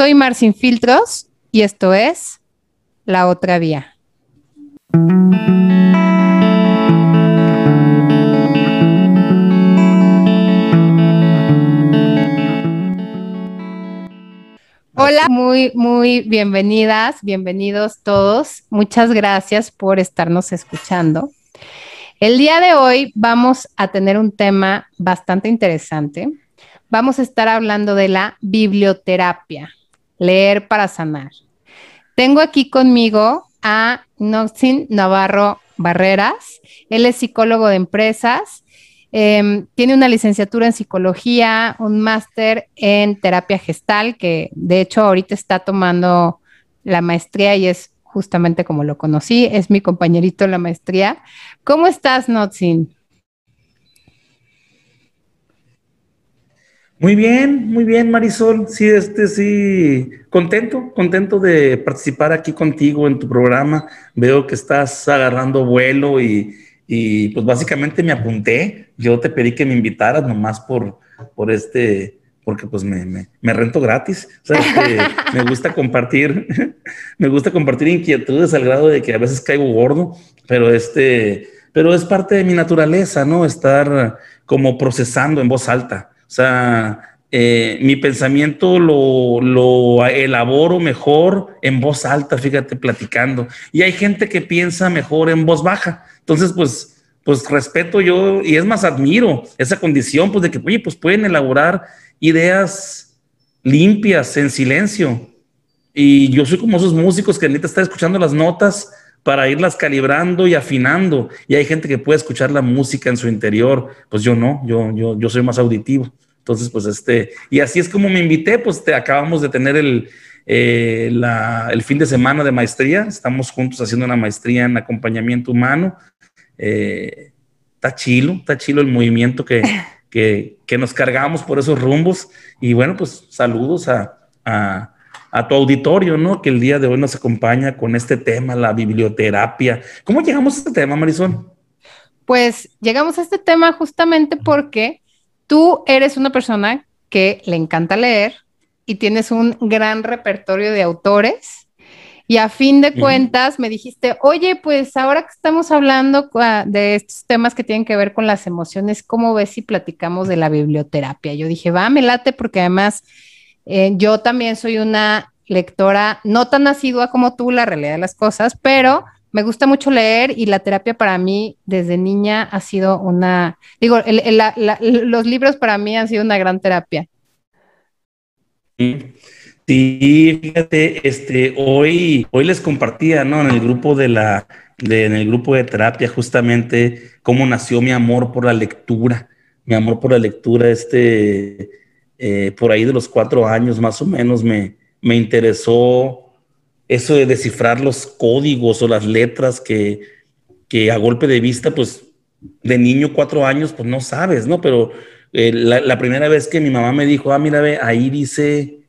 Soy Marcin Filtros y esto es La Otra Vía. Hola, muy, muy bienvenidas, bienvenidos todos. Muchas gracias por estarnos escuchando. El día de hoy vamos a tener un tema bastante interesante. Vamos a estar hablando de la biblioterapia, leer para sanar. Tengo aquí conmigo a Noxin Navarro Barreras. Él es psicólogo de empresas Em, tiene una licenciatura en psicología, un máster en terapia gestal, que de hecho ahorita está tomando la maestría y es justamente como lo conocí, es mi compañerito en la maestría. ¿Cómo estás, Notsin? Muy bien, muy bien, Marisol. Sí, este sí, contento, contento de participar aquí contigo en tu programa. Veo que estás agarrando vuelo y, y pues básicamente me apunté, yo te pedí que me invitaras nomás por, por este, porque pues me, me, rento gratis. O sea, este, me gusta compartir, me gusta compartir inquietudes al grado de que a veces caigo gordo, pero este, pero es parte de mi naturaleza, ¿no? Estar como procesando en voz alta. O sea, eh, mi pensamiento lo, lo, elaboro mejor en voz alta, fíjate, platicando. Y hay gente que piensa mejor en voz baja. Entonces, pues, pues respeto yo y es más, admiro esa condición, pues de que, oye, pues pueden elaborar ideas limpias, en silencio. Y yo soy como esos músicos que necesitan estar escuchando las notas para irlas calibrando y afinando. Y hay gente que puede escuchar la música en su interior. Pues yo no, yo, yo, yo soy más auditivo. Entonces, pues este, y así es como me invité, pues te acabamos de tener el, eh, el fin de semana de maestría. Estamos juntos haciendo una maestría en acompañamiento humano. Eh, está chilo, está chilo el movimiento que, que, nos cargamos por esos rumbos. Y bueno, pues saludos a, a, tu auditorio, ¿no? Que el día de hoy nos acompaña con este tema, la biblioterapia. ¿Cómo llegamos a este tema, Marisol? Pues llegamos a este tema justamente porque tú eres una persona que le encanta leer y tienes un gran repertorio de autores. Y a fin de cuentas me dijiste, oye, pues ahora que estamos hablando de estos temas que tienen que ver con las emociones, ¿cómo ves si platicamos de la biblioterapia? Yo dije, va, me late, porque además eh, yo también soy una lectora no tan asidua como tú, la realidad de las cosas, pero me gusta mucho leer y la terapia para mí desde niña ha sido una, digo, los libros para mí han sido una gran terapia. Sí, fíjate, este, hoy, hoy les compartía, ¿no? En el grupo de la, en el grupo de terapia, justamente, cómo nació mi amor por la lectura, mi amor por la lectura, este, eh, por ahí de los cuatro años más o menos, me, me interesó eso de descifrar los códigos o las letras que, que a golpe de vista, pues de niño cuatro años, pues no sabes, ¿no? Pero eh, la, primera vez que mi mamá me dijo, ah, mira, ve, ahí dice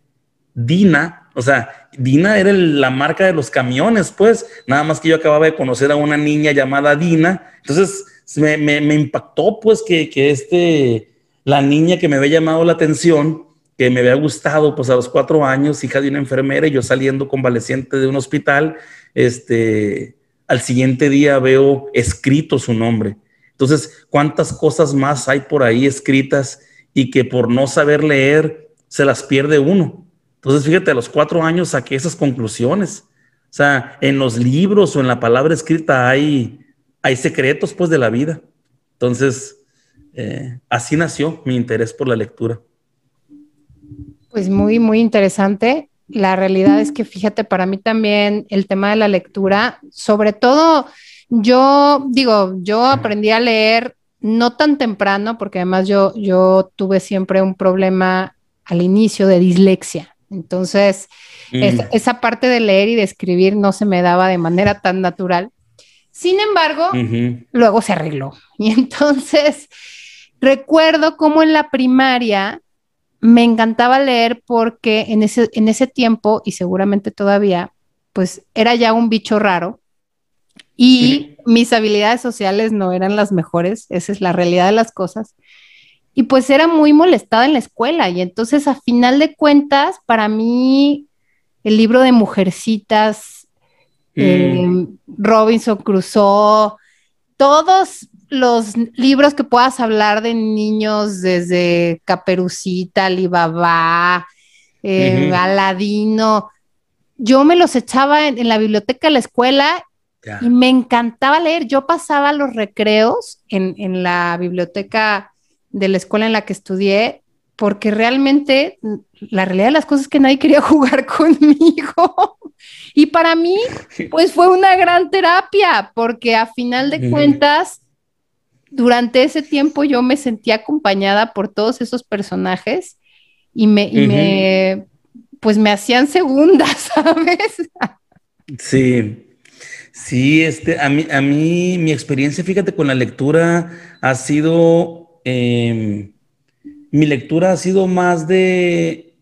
Dina, o sea, Dina era la marca de los camiones, pues, nada más que yo acababa de conocer a una niña llamada Dina, entonces me, me, impactó, pues, que, que este, la niña que me había llamado la atención, que me había gustado, pues a los cuatro años, hija de una enfermera, y yo saliendo convaleciente de un hospital, este, al siguiente día veo escrito su nombre. Entonces, ¿cuántas cosas más hay por ahí escritas y que por no saber leer se las pierde uno? Entonces, fíjate, a los cuatro años saqué esas conclusiones. O sea, en los libros o en la palabra escrita hay, hay secretos, pues, de la vida. Entonces, eh, así nació mi interés por la lectura. Pues muy, muy interesante. La realidad es que, fíjate, para mí también el tema de la lectura, sobre todo, yo digo, yo aprendí a leer no tan temprano, porque además yo, yo tuve siempre un problema al inicio de dislexia. Entonces, mm. esa parte de leer y de escribir no se me daba de manera tan natural. Sin embargo, luego se arregló. Y entonces, recuerdo cómo en la primaria me encantaba leer porque en ese, en ese tiempo, y seguramente todavía, pues era ya un bicho raro y mis habilidades sociales no eran las mejores, esa es la realidad de las cosas. y pues era muy molestada en la escuela. Y entonces, a final de cuentas, para mí, el libro de Mujercitas, mm. eh, Robinson Crusoe, todos los libros que puedas hablar de niños desde Caperucita, Alibaba, eh, Aladino, yo me los echaba en, la biblioteca de la escuela y me encantaba leer. Yo pasaba los recreos en, en la biblioteca de la escuela en la que estudié, porque realmente la realidad de las cosas es que nadie quería jugar conmigo. y para mí, pues fue una gran terapia, porque a final de cuentas, durante ese tiempo yo me sentía acompañada por todos esos personajes y me, pues me hacían segundas, ¿sabes? Sí, sí, este, a mí, a mí, mi experiencia, fíjate, con la lectura ha sido Em, mi lectura ha sido más de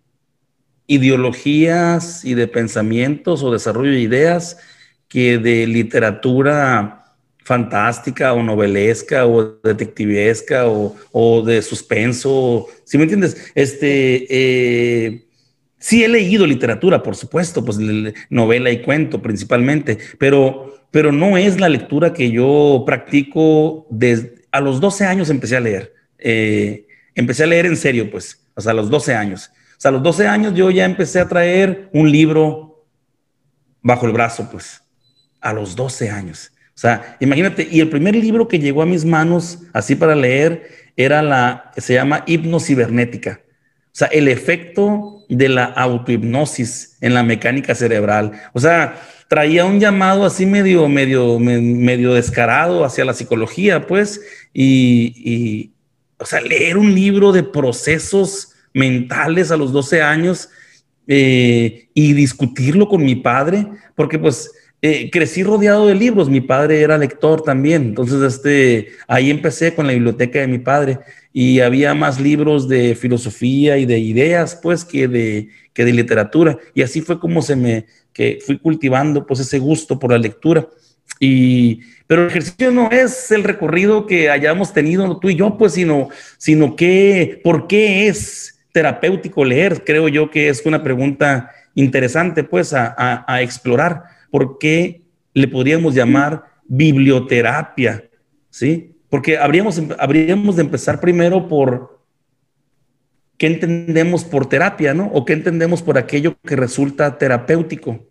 ideologías y de pensamientos o desarrollo de ideas que de literatura fantástica o novelesca o detectivesca o, de suspenso. ¿Sí me entiendes? Este, eh, sí he leído literatura, por supuesto, pues novela y cuento principalmente, pero, pero no es la lectura que yo practico desde a los 12 años empecé a leer. Eh, empecé a leer en serio, pues, o sea, a los 12 años. O sea, a los 12 años yo ya empecé a traer un libro bajo el brazo, pues, a los 12 años. Sea, imagínate, y el primer libro que llegó a mis manos así para leer era la, se llama Hipnocibernética. O sea, el efecto de la autohipnosis en la mecánica cerebral. O sea, traía un llamado así medio, medio, medio descarado hacia la psicología, pues, y, o sea, leer un libro de procesos mentales a los 12 años eh, y discutirlo con mi padre, porque pues eh, crecí rodeado de libros, mi padre era lector también, entonces este, ahí empecé con la biblioteca de mi padre y había más libros de filosofía y de ideas, pues, que de, que de literatura, y así fue como se me, que fui cultivando pues ese gusto por la lectura. Y, pero el ejercicio no es el recorrido que hayamos tenido tú y yo, pues, sino, sino que, ¿por qué es terapéutico leer? Creo yo que es una pregunta interesante, pues, a, a, explorar. ¿Por qué le podríamos llamar biblioterapia? ¿Sí? Porque habríamos, habríamos de empezar primero por qué entendemos por terapia, ¿no? O qué entendemos por aquello que resulta terapéutico.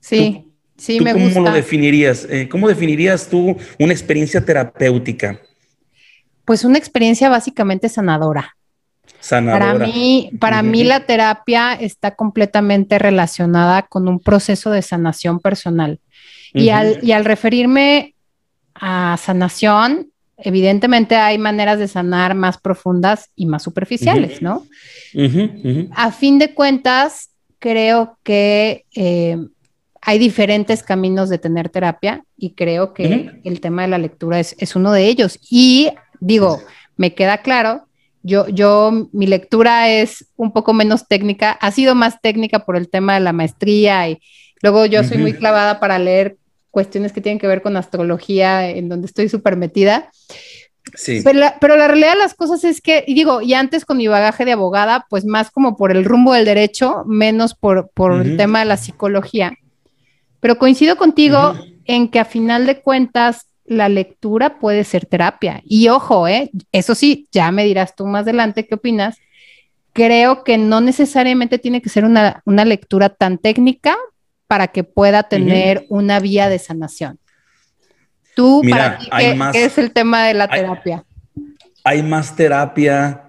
Sí, sí, me gusta. ¿Cómo lo definirías? Eh, ¿Cómo definirías tú una experiencia terapéutica? Pues una experiencia básicamente sanadora. Sanadora. Para mí, para mí la terapia está completamente relacionada con un proceso de sanación personal. y, al, y al referirme a sanación, evidentemente hay maneras de sanar más profundas y más superficiales, ¿no? A fin de cuentas, creo que eh, hay diferentes caminos de tener terapia y creo que el tema de la lectura es, uno de ellos. Y digo, me queda claro, yo, yo, mi lectura es un poco menos técnica, ha sido más técnica por el tema de la maestría y luego yo soy muy clavada para leer cuestiones que tienen que ver con astrología, en donde estoy súper metida. Sí. Pero la, pero la, realidad de las cosas es que, y digo, y antes con mi bagaje de abogada, pues más como por el rumbo del derecho, menos por, por el tema de la psicología. Pero coincido contigo en que a final de cuentas la lectura puede ser terapia. Y ojo, ¿eh? eso sí, ya me dirás tú más adelante qué opinas. Creo que no necesariamente tiene que ser una, una lectura tan técnica para que pueda tener una vía de sanación. Tú, para ti, ¿qué, es el tema de la terapia? Hay más terapia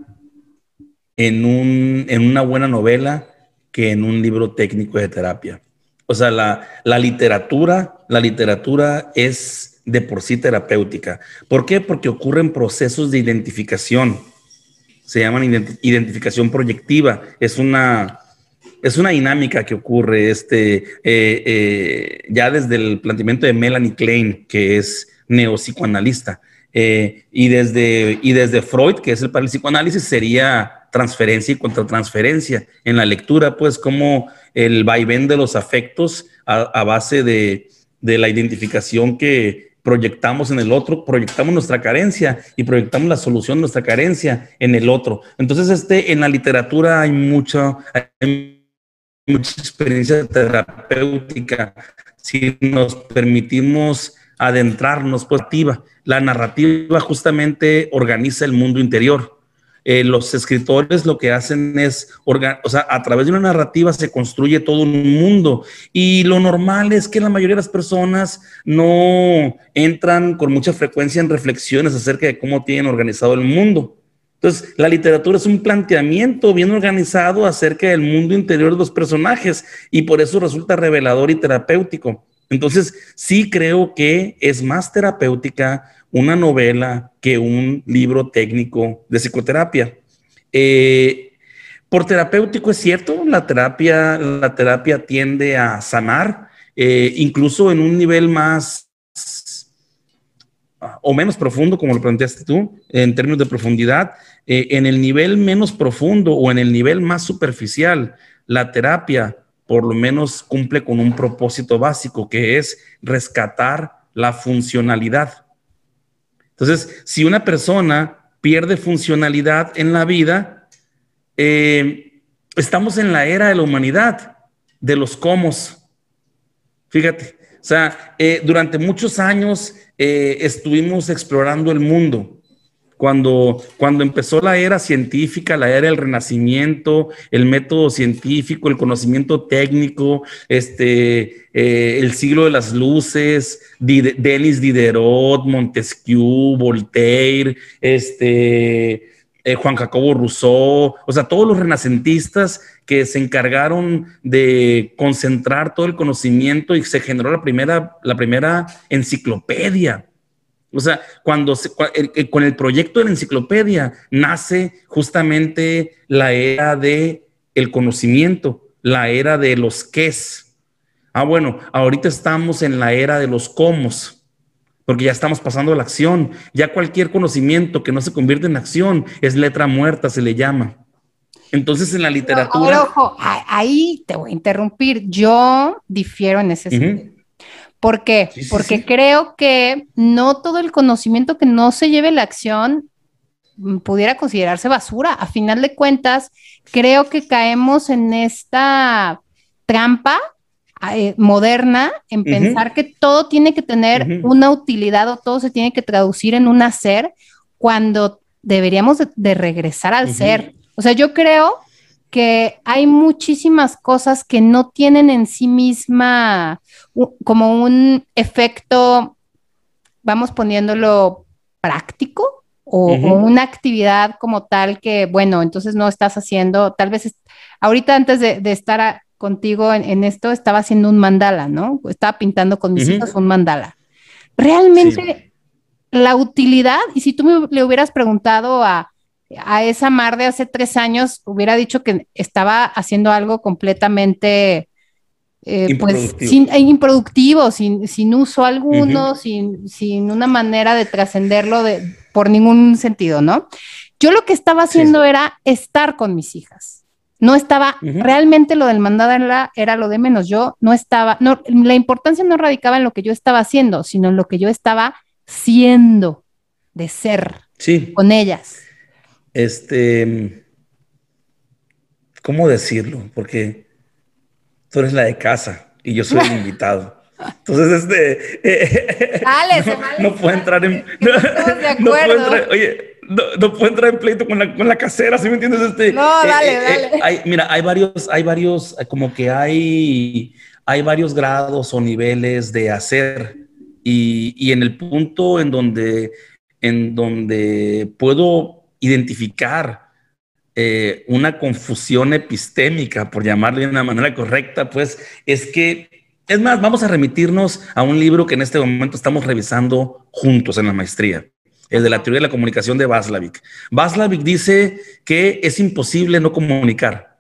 en, un, en una buena novela que en un libro técnico de terapia. O sea, la, la literatura, la literatura es de por sí terapéutica. ¿Por qué? Porque ocurren procesos de identificación. Se llaman identificación proyectiva. Es una, es una dinámica que ocurre este, eh, eh, ya desde el planteamiento de Melanie Klein, que es neopsicoanalista, eh, y, desde, y desde Freud, que es el para psicoanálisis, sería transferencia y contratransferencia. En la lectura, pues, como el vaivén de los afectos a, base de, la identificación que, proyectamos en el otro, proyectamos nuestra carencia y proyectamos la solución de nuestra carencia en el otro. Entonces, este, en la literatura hay mucha, mucha experiencia terapéutica. Si nos permitimos adentrarnos, pues, la narrativa justamente organiza el mundo interior. Eh, los escritores lo que hacen es, o sea, a través de una narrativa se construye todo un mundo y lo normal es que la mayoría de las personas no entran con mucha frecuencia en reflexiones acerca de cómo tienen organizado el mundo. Entonces, la literatura es un planteamiento bien organizado acerca del mundo interior de los personajes y por eso resulta revelador y terapéutico. Entonces, sí creo que es más terapéutica una novela que un libro técnico de psicoterapia. Eh, por terapéutico es cierto, la terapia, la terapia tiende a sanar, eh, incluso en un nivel más o menos profundo, como lo planteaste tú, en términos de profundidad, eh, en el nivel menos profundo o en el nivel más superficial, la terapia por lo menos cumple con un propósito básico, que es rescatar la funcionalidad. Entonces, si una persona pierde funcionalidad en la vida, eh, estamos en la era de la humanidad, de los comos. Fíjate, o sea, eh, durante muchos años eh, estuvimos explorando el mundo cuando, cuando empezó la era científica, la era del renacimiento, el método científico, el conocimiento técnico, este, eh, el siglo de las luces, Denis Diderot, Montesquieu, Voltaire, este, eh, Juan Jacobo Rousseau, o sea, todos los renacentistas que se encargaron de concentrar todo el conocimiento y se generó la primera, la primera enciclopedia o sea, cuando con el proyecto de la enciclopedia nace justamente la era de el conocimiento, la era de los qués. Ah, bueno, ahorita estamos en la era de los cómo, porque ya estamos pasando a la acción. Ya cualquier conocimiento que no se convierte en acción es letra muerta, se le llama. Entonces, en la literatura. ojo, ahí te voy a interrumpir. Yo difiero en ese sentido. ¿Por qué? Porque creo que no todo el conocimiento que no se lleve la acción mm, pudiera considerarse basura. A final de cuentas, creo que caemos en esta trampa eh, moderna en pensar que todo tiene que tener una utilidad o todo se tiene que traducir en un hacer cuando deberíamos de, regresar al ser. O sea, yo creo que hay muchísimas cosas que no tienen en sí misma como un efecto, vamos poniéndolo práctico o, una actividad como tal que, bueno, entonces no estás haciendo, tal vez ahorita antes de, estar contigo en, esto, estaba haciendo un mandala, ¿no? Estaba pintando con mis hijos un mandala. Realmente la utilidad, y si tú me le hubieras preguntado a a esa mar de hace tres años hubiera dicho que estaba haciendo algo completamente eh, pues, improductivo, sin, sin, uso alguno, sin, sin, una manera de trascenderlo de, por ningún sentido, ¿no? Yo lo que estaba haciendo era estar con mis hijas. No estaba, realmente lo del mandado era, era, lo de menos. Yo no estaba, no, la importancia no radicaba en lo que yo estaba haciendo, sino en lo que yo estaba siendo, de ser con ellas este, ¿cómo decirlo? Porque tú eres la de casa y yo soy el invitado. Entonces, este, dale, no, puedo entrar en, no, puedo entrar, oye, no, puedo entrar en pleito con la, con la casera, ¿sí me entiendes? Este, no, eh, dale, eh, eh, dale. hay, mira, hay varios, hay varios, como que hay, hay varios grados o niveles de hacer y, y en el punto en donde, en donde puedo identificar eh, una confusión epistémica, por llamarle de una manera correcta, pues es que, es más, vamos a remitirnos a un libro que en este momento estamos revisando juntos en la maestría, el de la teoría de la comunicación de Vaslavik. Vaslavik dice que es imposible no comunicar,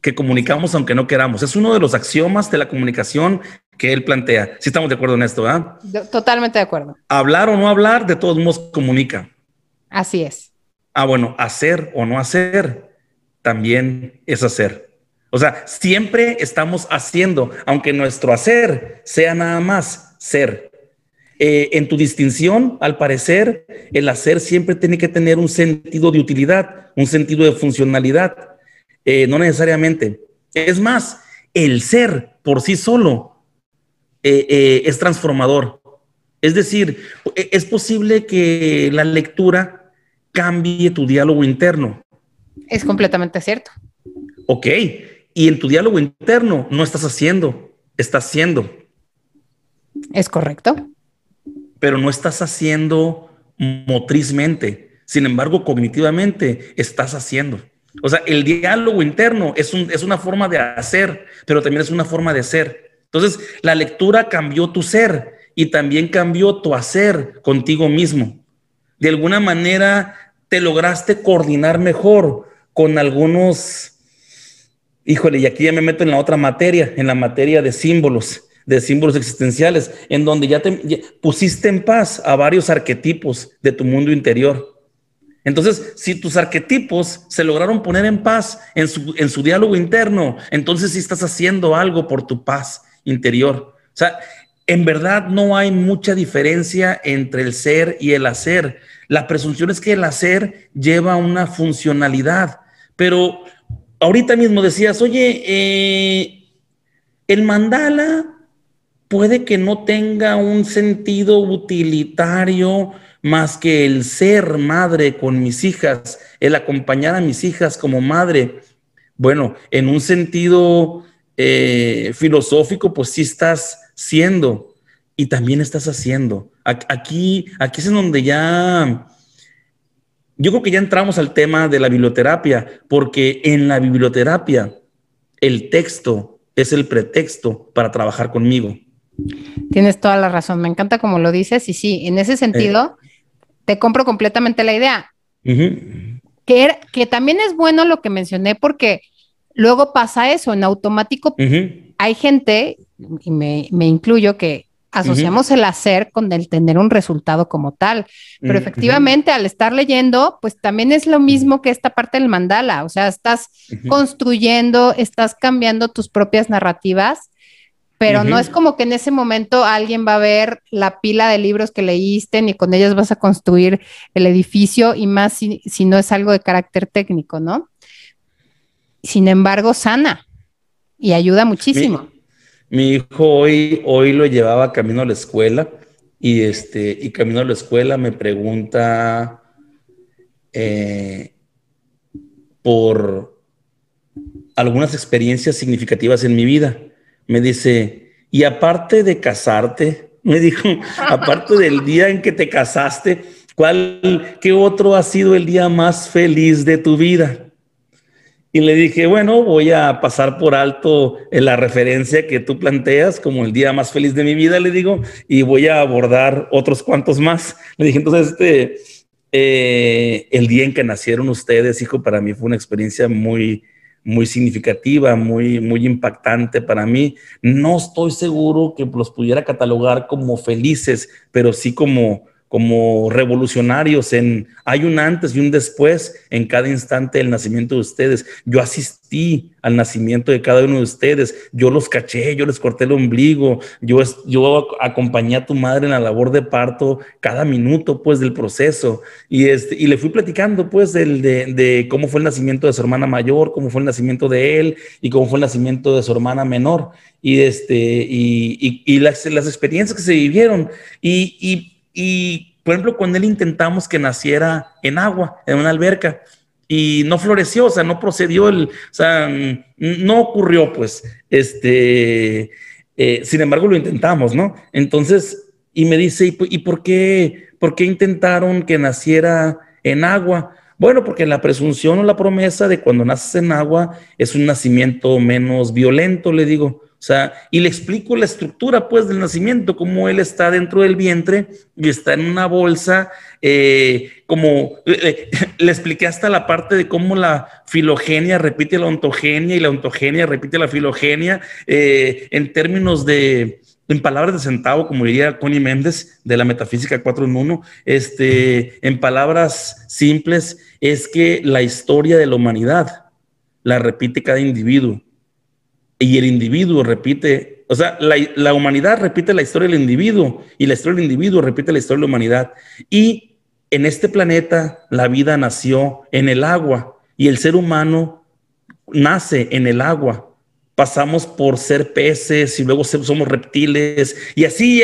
que comunicamos aunque no queramos. Es uno de los axiomas de la comunicación que él plantea. Si estamos de acuerdo en esto, ¿verdad? Totalmente de acuerdo. Hablar o no hablar, de todos modos comunica. Así es. Ah, bueno, hacer o no hacer también es hacer. O sea, siempre estamos haciendo, aunque nuestro hacer sea nada más ser. eh, en tu distinción, al parecer, el hacer siempre tiene que tener un sentido de utilidad, un sentido de funcionalidad, eh, no necesariamente. Es más, el ser por sí solo eh, es transformador. Es decir, e, es posible que la lectura cambie tu diálogo interno. Es completamente cierto. Ok, y en tu diálogo interno no estás haciendo, estás haciendo. Es correcto. Pero no estás haciendo motrizmente. Sin embargo, cognitivamente estás haciendo. O sea, el diálogo interno es, un, es una forma de hacer, pero también es una forma de ser. Entonces, la lectura cambió tu ser y también cambió tu hacer contigo mismo. De alguna manera te lograste coordinar mejor con algunos, híjole, y aquí ya me meto en la otra materia, en la materia de símbolos, de símbolos existenciales, en donde ya te pusiste en paz a varios arquetipos de tu mundo interior. Entonces, si tus arquetipos se lograron poner en paz en su, en su diálogo interno, entonces sí estás haciendo algo por tu paz interior. O sea, en verdad no hay mucha diferencia entre el ser y el hacer. La presunción es que el hacer lleva una funcionalidad, pero ahorita mismo decías, oye, eh, el mandala puede que no tenga un sentido utilitario más que el ser madre con mis hijas, el acompañar a mis hijas como madre. Bueno, en un sentido eh, filosófico, pues sí estás siendo y también estás haciendo. Aquí, aquí es en donde ya, yo creo que ya entramos al tema de la biblioterapia, porque en la biblioterapia el texto es el pretexto para trabajar conmigo. Tienes toda la razón, me encanta como lo dices y sí, en ese sentido, te compro completamente la idea. que, que también es bueno lo que mencioné porque luego pasa eso, en automático hay gente, y me, incluyo, que asociamos el hacer con el tener un resultado como tal. Pero efectivamente, al estar leyendo, pues también es lo mismo que esta parte del mandala. O sea, estás construyendo, estás cambiando tus propias narrativas, pero no es como que en ese momento alguien va a ver la pila de libros que leíste, ni con ellas vas a construir el edificio, y más si, si no es algo de carácter técnico, ¿no? Sin embargo, sana y ayuda muchísimo. Mi, hijo hoy, hoy lo llevaba camino a la escuela y, este, y camino a la escuela me pregunta eh, por algunas experiencias significativas en mi vida. Me dice, y aparte de casarte, me dijo, aparte del día en que te casaste, ¿cuál, qué otro ha sido el día más feliz de tu vida? Y le dije, bueno, voy a pasar por alto en la referencia que tú planteas como el día más feliz de mi vida, le digo, y voy a abordar otros cuantos más. Le dije, entonces, este, eh, el día en que nacieron ustedes, hijo, para mí fue una experiencia muy, muy significativa, muy, muy impactante para mí. No estoy seguro que los pudiera catalogar como felices, pero sí como como revolucionarios en hay un antes y un después en cada instante del nacimiento de ustedes. Yo asistí al nacimiento de cada uno de ustedes, yo los caché, yo les corté el ombligo, yo, yo acompañé a tu madre en la labor de parto cada minuto pues del proceso. Y, este, y le fui platicando pues del, de, cómo fue el nacimiento de su hermana mayor, cómo fue el nacimiento de él y cómo fue el nacimiento de su hermana menor. Y, este, y, y, las, las experiencias que se vivieron. Y y, por ejemplo, cuando él intentamos que naciera en agua, en una alberca, y no floreció, o sea, no procedió, el, o sea, no ocurrió, pues, este, eh, sin embargo, lo intentamos, ¿no? Entonces, y me dice, ¿y, por, qué, por qué intentaron que naciera en agua? Bueno, porque la presunción o la promesa de cuando naces en agua es un nacimiento menos violento, le digo. Sea, y le explico la estructura, pues, del nacimiento, cómo él está dentro del vientre y está en una bolsa, eh, como le expliqué hasta la parte de cómo la filogenia repite la ontogenia y la ontogenia repite la filogenia eh, en términos de, en palabras de centavo, como diría Connie Méndez de la Metafísica 4 en 1, este, en palabras simples, es que la historia de la humanidad la repite cada individuo y el individuo repite O sea, la, humanidad repite la historia del individuo y la historia del individuo repite la historia de la humanidad. Y en este planeta la vida nació en el agua y el ser humano nace en el agua. Pasamos por ser peces y luego somos reptiles y así,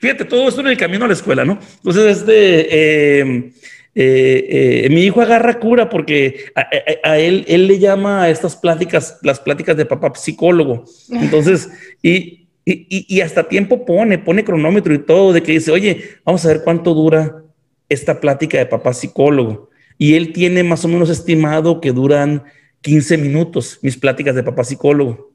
fíjate, todo esto en el camino a la escuela, ¿no? Entonces, este... Eh, eh, eh, mi hijo agarra cura porque a, él, él le llama a estas pláticas, las pláticas de papá psicólogo. Entonces, y, y, y, hasta tiempo pone, pone cronómetro y todo, de que dice, oye, vamos a ver cuánto dura esta plática de papá psicólogo. Y él tiene más o menos estimado que duran 15 minutos mis pláticas de papá psicólogo.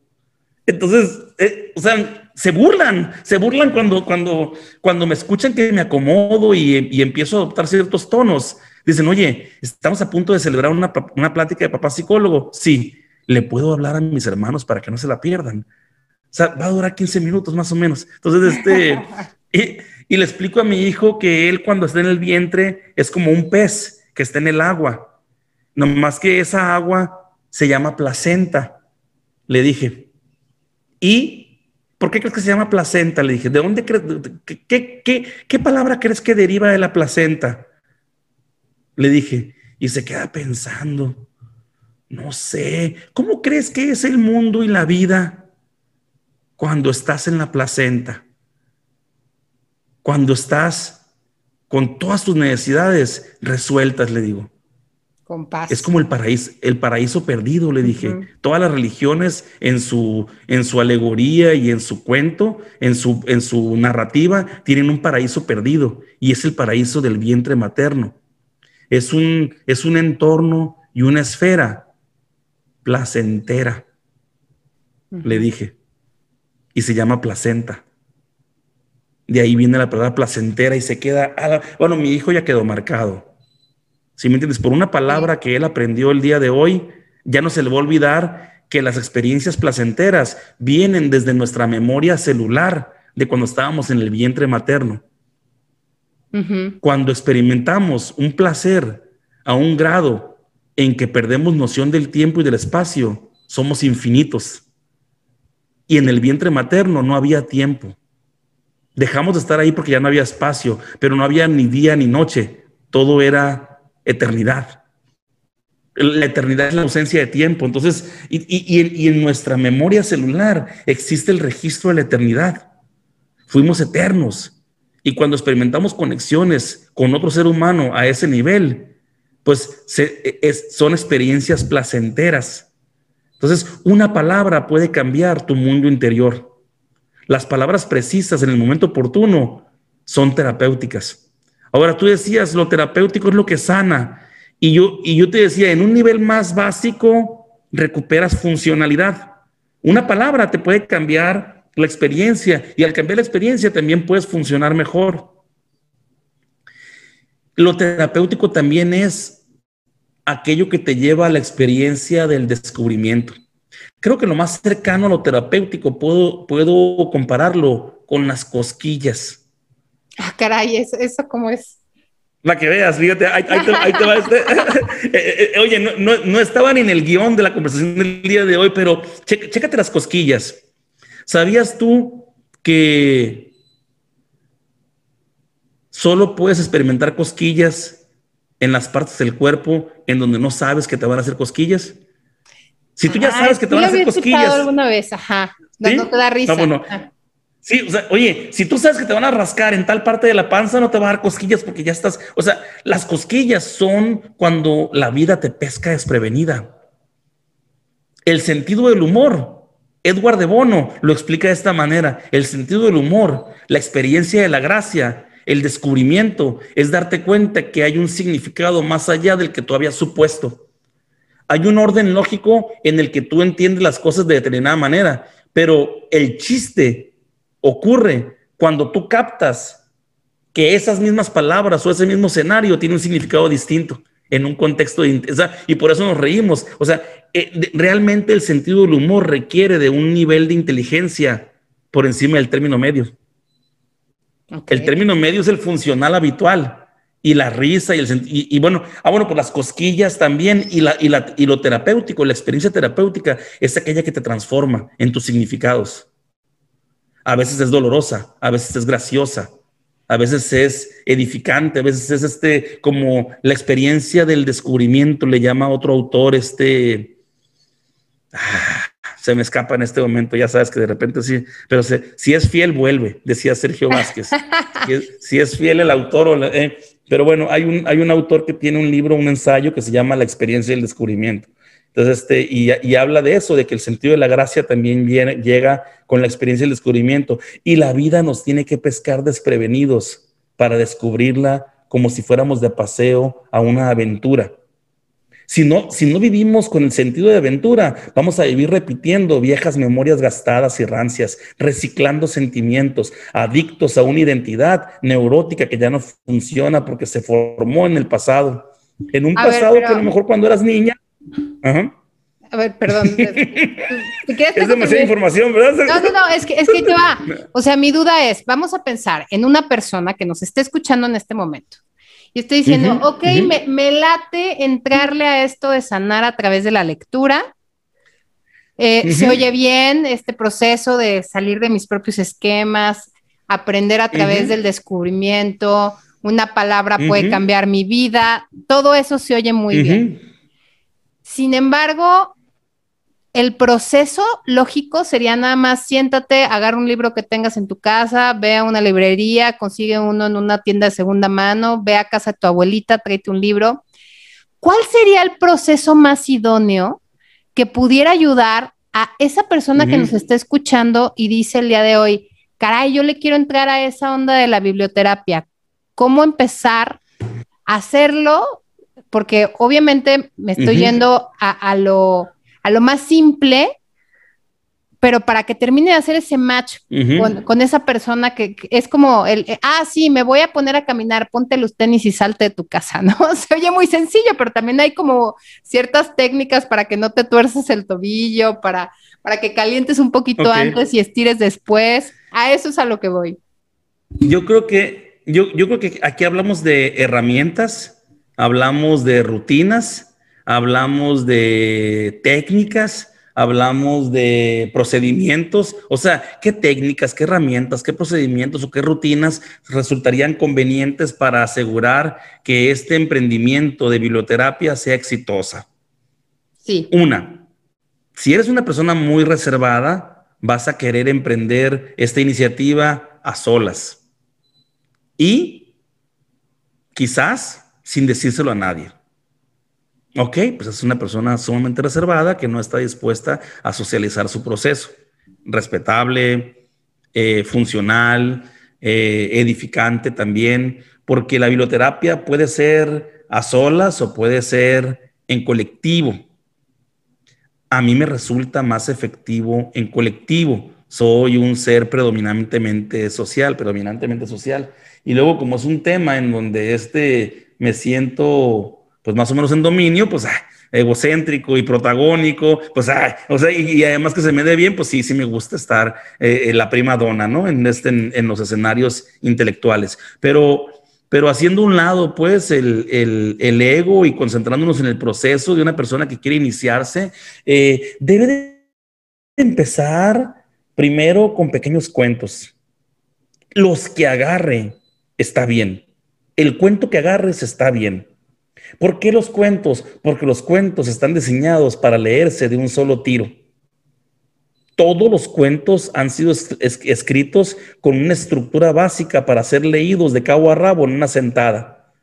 Entonces, eh, o sea, se burlan, se burlan cuando, cuando, cuando me escuchan que me acomodo y, empiezo a adoptar ciertos tonos. Dicen, oye, estamos a punto de celebrar una, una, plática de papá psicólogo. Sí, le puedo hablar a mis hermanos para que no se la pierdan. O sea, va a durar 15 minutos más o menos. Entonces, este, y, y le explico a mi hijo que él cuando está en el vientre es como un pez que está en el agua. No más que esa agua se llama placenta. Le dije, ¿Y por qué crees que se llama placenta? Le dije, ¿de dónde crees? Qué, qué, palabra crees que deriva de la placenta? Le dije, y se queda pensando, no sé, ¿cómo crees que es el mundo y la vida cuando estás en la placenta? Cuando estás con todas tus necesidades resueltas, le digo. Es como el paraíso, el paraíso perdido, le dije. Todas las religiones en su, en su alegoría y en su cuento, en su, en su narrativa, tienen un paraíso perdido y es el paraíso del vientre materno. Es un, es un entorno y una esfera placentera, le dije. Y se llama placenta. De ahí viene la palabra placentera y se queda. Bueno, mi hijo ya quedó marcado si me entiendes? Por una palabra que él aprendió el día de hoy, ya no se le va a olvidar que las experiencias placenteras vienen desde nuestra memoria celular de cuando estábamos en el vientre materno. Cuando experimentamos un placer a un grado en que perdemos noción del tiempo y del espacio, somos infinitos. Y en el vientre materno no había tiempo. Dejamos de estar ahí porque ya no había espacio, pero no había ni día ni noche. Todo era eternidad. La eternidad es la ausencia de tiempo. Entonces, y, en nuestra memoria celular existe el registro de la eternidad. Fuimos eternos. Y cuando experimentamos conexiones con otro ser humano a ese nivel, pues son experiencias placenteras. Entonces, una palabra puede cambiar tu mundo interior. Las palabras precisas en el momento oportuno son terapéuticas. Ahora tú decías, lo terapéutico es lo que sana. Y yo, y yo te decía, en un nivel más básico, recuperas funcionalidad. Una palabra te puede cambiar la experiencia y al cambiar la experiencia también puedes funcionar mejor. Lo terapéutico también es aquello que te lleva a la experiencia del descubrimiento. Creo que lo más cercano a lo terapéutico puedo, puedo compararlo con las cosquillas. Ah, caray, eso, eso cómo es. La que veas, fíjate, ahí, te, va este. Eh, eh, eh, oye, no, no, no, estaban en el guion de la conversación del día de hoy, pero chécate las cosquillas. ¿Sabías tú que solo puedes experimentar cosquillas en las partes del cuerpo en donde no sabes que te van a hacer cosquillas? Si tú ya sabes que te van a hacer cosquillas. alguna vez, ajá. No, te da risa. No, Sí, o sea, oye, si tú sabes que te van a rascar en tal parte de la panza, no te va a dar cosquillas porque ya estás, o sea, las cosquillas son cuando la vida te pesca desprevenida. El sentido del humor, Edward de Bono lo explica de esta manera, el sentido del humor, la experiencia de la gracia, el descubrimiento, es darte cuenta que hay un significado más allá del que tú habías supuesto. Hay un orden lógico en el que tú entiendes las cosas de determinada manera, pero el chiste ocurre cuando tú captas que esas mismas palabras o ese mismo escenario tiene un significado distinto en un contexto de, y por eso nos reímos. O sea, eh, realmente el sentido del humor requiere de un nivel de inteligencia por encima del término medio. El término medio es el funcional habitual y la risa y el y, y bueno, ah, bueno, pues las cosquillas también y, la, y, la, y lo terapéutico, la experiencia terapéutica es aquella que te transforma en tus significados. A veces es dolorosa, a veces es graciosa, a veces es edificante, a veces es este como la experiencia del descubrimiento, le llama otro autor, este... Ah, se me escapa en este momento, ya sabes que de repente sí, pero si es fiel, vuelve, decía Sergio Vázquez. si, es, fiel el autor, eh, pero bueno, hay un, hay un autor que tiene un libro, un ensayo que se llama La experiencia del descubrimiento. Entonces, este, y, y, habla de eso, de que el sentido de la gracia también viene, llega con la experiencia del descubrimiento. Y la vida nos tiene que pescar desprevenidos para descubrirla como si fuéramos de paseo a una aventura. Si no, si no vivimos con el sentido de aventura, vamos a vivir repitiendo viejas memorias gastadas y rancias, reciclando sentimientos, adictos a una identidad neurótica que ya no funciona porque se formó en el pasado. En un pasado que a lo mejor cuando eras niña. A ver, perdón. es demasiada información, ¿verdad? No, no, no, es que, es que yo, o sea, mi duda es, vamos a pensar en una persona que nos esté escuchando en este momento y estoy diciendo, ok, me, late entrarle a esto de sanar a través de la lectura. Eh, se oye bien este proceso de salir de mis propios esquemas, aprender a través del descubrimiento, una palabra puede cambiar mi vida, todo eso se oye muy bien. Sin embargo, el proceso lógico sería nada más siéntate, agarra un libro que tengas en tu casa, ve a una librería, consigue uno en una tienda de segunda mano, ve a casa de tu abuelita, tráete un libro. ¿Cuál sería el proceso más idóneo que pudiera ayudar a esa persona que nos está escuchando y dice el día de hoy, caray, yo le quiero entrar a esa onda de la biblioterapia? ¿Cómo empezar a hacerlo? Porque obviamente me estoy yendo a lo a lo más simple, pero para que termine de hacer ese match con, esa persona que, es como el, eh, ah, sí, me voy a poner a caminar, ponte los tenis y salte de tu casa, ¿no? Se oye muy sencillo, pero también hay como ciertas técnicas para que no te tuerces el tobillo, para, para que calientes un poquito antes y estires después. A eso es a lo que voy. Yo creo que, yo, yo creo que aquí hablamos de herramientas, hablamos de rutinas, hablamos de técnicas, hablamos de procedimientos, o sea, qué técnicas, qué herramientas, qué procedimientos o qué rutinas resultarían convenientes para asegurar que este emprendimiento de biblioterapia sea exitosa. Sí. Una, si eres una persona muy reservada, vas a querer emprender esta iniciativa a solas y quizás sin decírselo a nadie. Ok, pues es una persona sumamente reservada que no está dispuesta a socializar su proceso. Respetable, eh, funcional, eh, edificante también, porque la biblioterapia puede ser a solas o puede ser en colectivo. A mí me resulta más efectivo en colectivo. Soy un ser predominantemente social, predominantemente social. Y luego como es un tema en donde este me siento pues más o menos en dominio, pues egocéntrico y protagónico, pues o sea, y, además que se me dé bien, pues sí, sí me gusta estar eh, en la prima dona, ¿no? En, este, en, los escenarios intelectuales. Pero, pero haciendo un lado, pues, el, el, ego y concentrándonos en el proceso de una persona que quiere iniciarse, eh, debe de empezar primero con pequeños cuentos. Los que agarre está bien. El cuento que agarres está bien ¿Por qué los cuentos? Porque los cuentos están diseñados para leerse de un solo tiro. Todos los cuentos han sido escritos con una estructura básica para ser leídos de cabo a rabo en una sentada.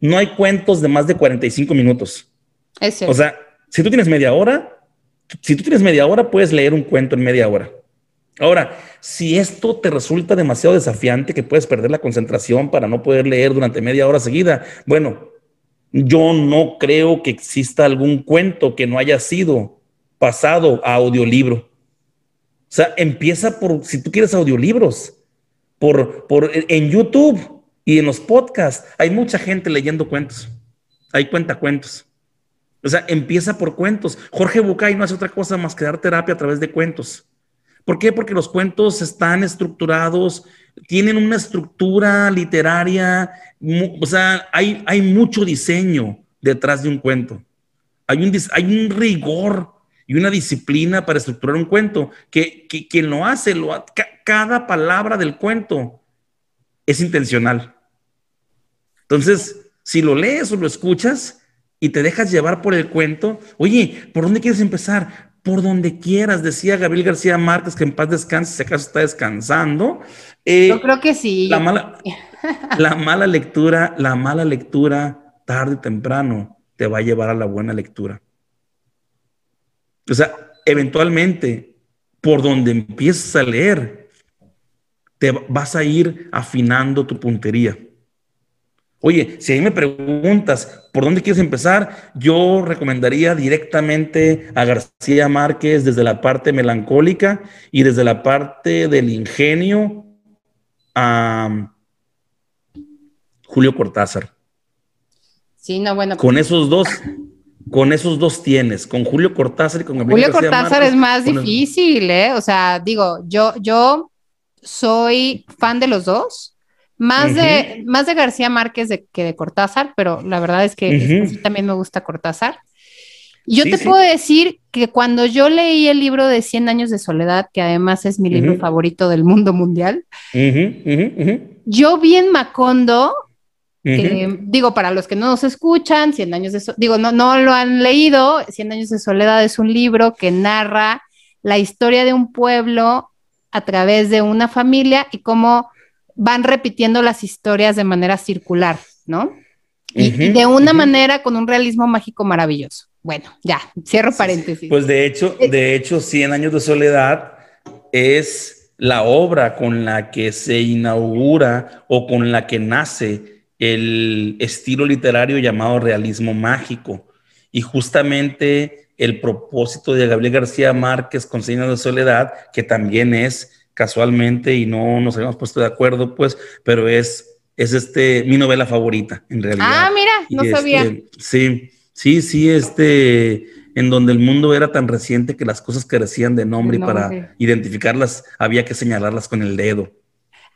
No hay cuentos de más de 45 minutos. o sea, si tú tienes media hora, si tú tienes media hora, puedes leer un cuento en media hora. Ahora, si esto te resulta demasiado desafiante, que puedes perder la concentración para no poder leer durante media hora seguida, bueno, yo no creo que exista algún cuento que no haya sido pasado a audiolibro. O sea, empieza por, si tú quieres audiolibros, por, por en YouTube y en los podcasts, hay mucha gente leyendo cuentos. Hay cuentacuentos. O sea, empieza por cuentos. Jorge Bucay no hace otra cosa más que dar terapia a través de cuentos. ¿Por qué? Porque los cuentos están estructurados, tienen una estructura literaria, o sea, hay, hay mucho diseño detrás de un cuento. Hay un, hay un rigor y una disciplina para estructurar un cuento, que, quien lo hace, lo, cada palabra del cuento es intencional. Entonces, si lo lees o lo escuchas y te dejas llevar por el cuento, oye, ¿por dónde quieres empezar? Por donde quieras, decía Gabriel García Márquez, que en paz descanse, si acaso está descansando. Eh, Yo creo que sí. La mala, la mala lectura, la mala lectura, tarde o temprano, te va a llevar a la buena lectura. O sea, eventualmente, por donde empieces a leer, te vas a ir afinando tu puntería. Oye, si ahí me preguntas por dónde quieres empezar, yo recomendaría directamente a García Márquez desde la parte melancólica y desde la parte del ingenio a Julio Cortázar. Sí, no, bueno. Con esos dos, con esos dos tienes, con Julio Cortázar y con Gabriel Julio Cortázar es más difícil, ¿eh? O sea, digo, yo, yo soy fan de los dos, más, de, más de García Márquez de, que de Cortázar, pero la verdad es que también me gusta Cortázar. Yo te puedo decir que cuando yo leí el libro de 100 años de soledad, que además es mi libro favorito del mundo mundial, yo vi en Macondo eh, digo, para los que no nos escuchan, 100 años de digo, no, no lo han leído, Cien años de soledad es un libro que narra la historia de un pueblo a través de una familia y cómo van repitiendo las historias de manera circular, ¿no? Y, de una manera con un realismo mágico maravilloso. Bueno, ya, cierro paréntesis. Pues de hecho, eh, de hecho, Cien años de soledad es la obra con la que se inaugura o con la que nace el estilo literario llamado realismo mágico. Y justamente el propósito de Gabriel García Márquez con Señas de Soledad, que también es casualmente, y no nos habíamos puesto de acuerdo, pues, pero es, es este, mi novela favorita, en realidad. Ah, mira, no este, sabía. Sí, sí, sí, este, en donde el mundo era tan reciente que las cosas carecían de nombre y para identificarlas había que señalarlas con el dedo.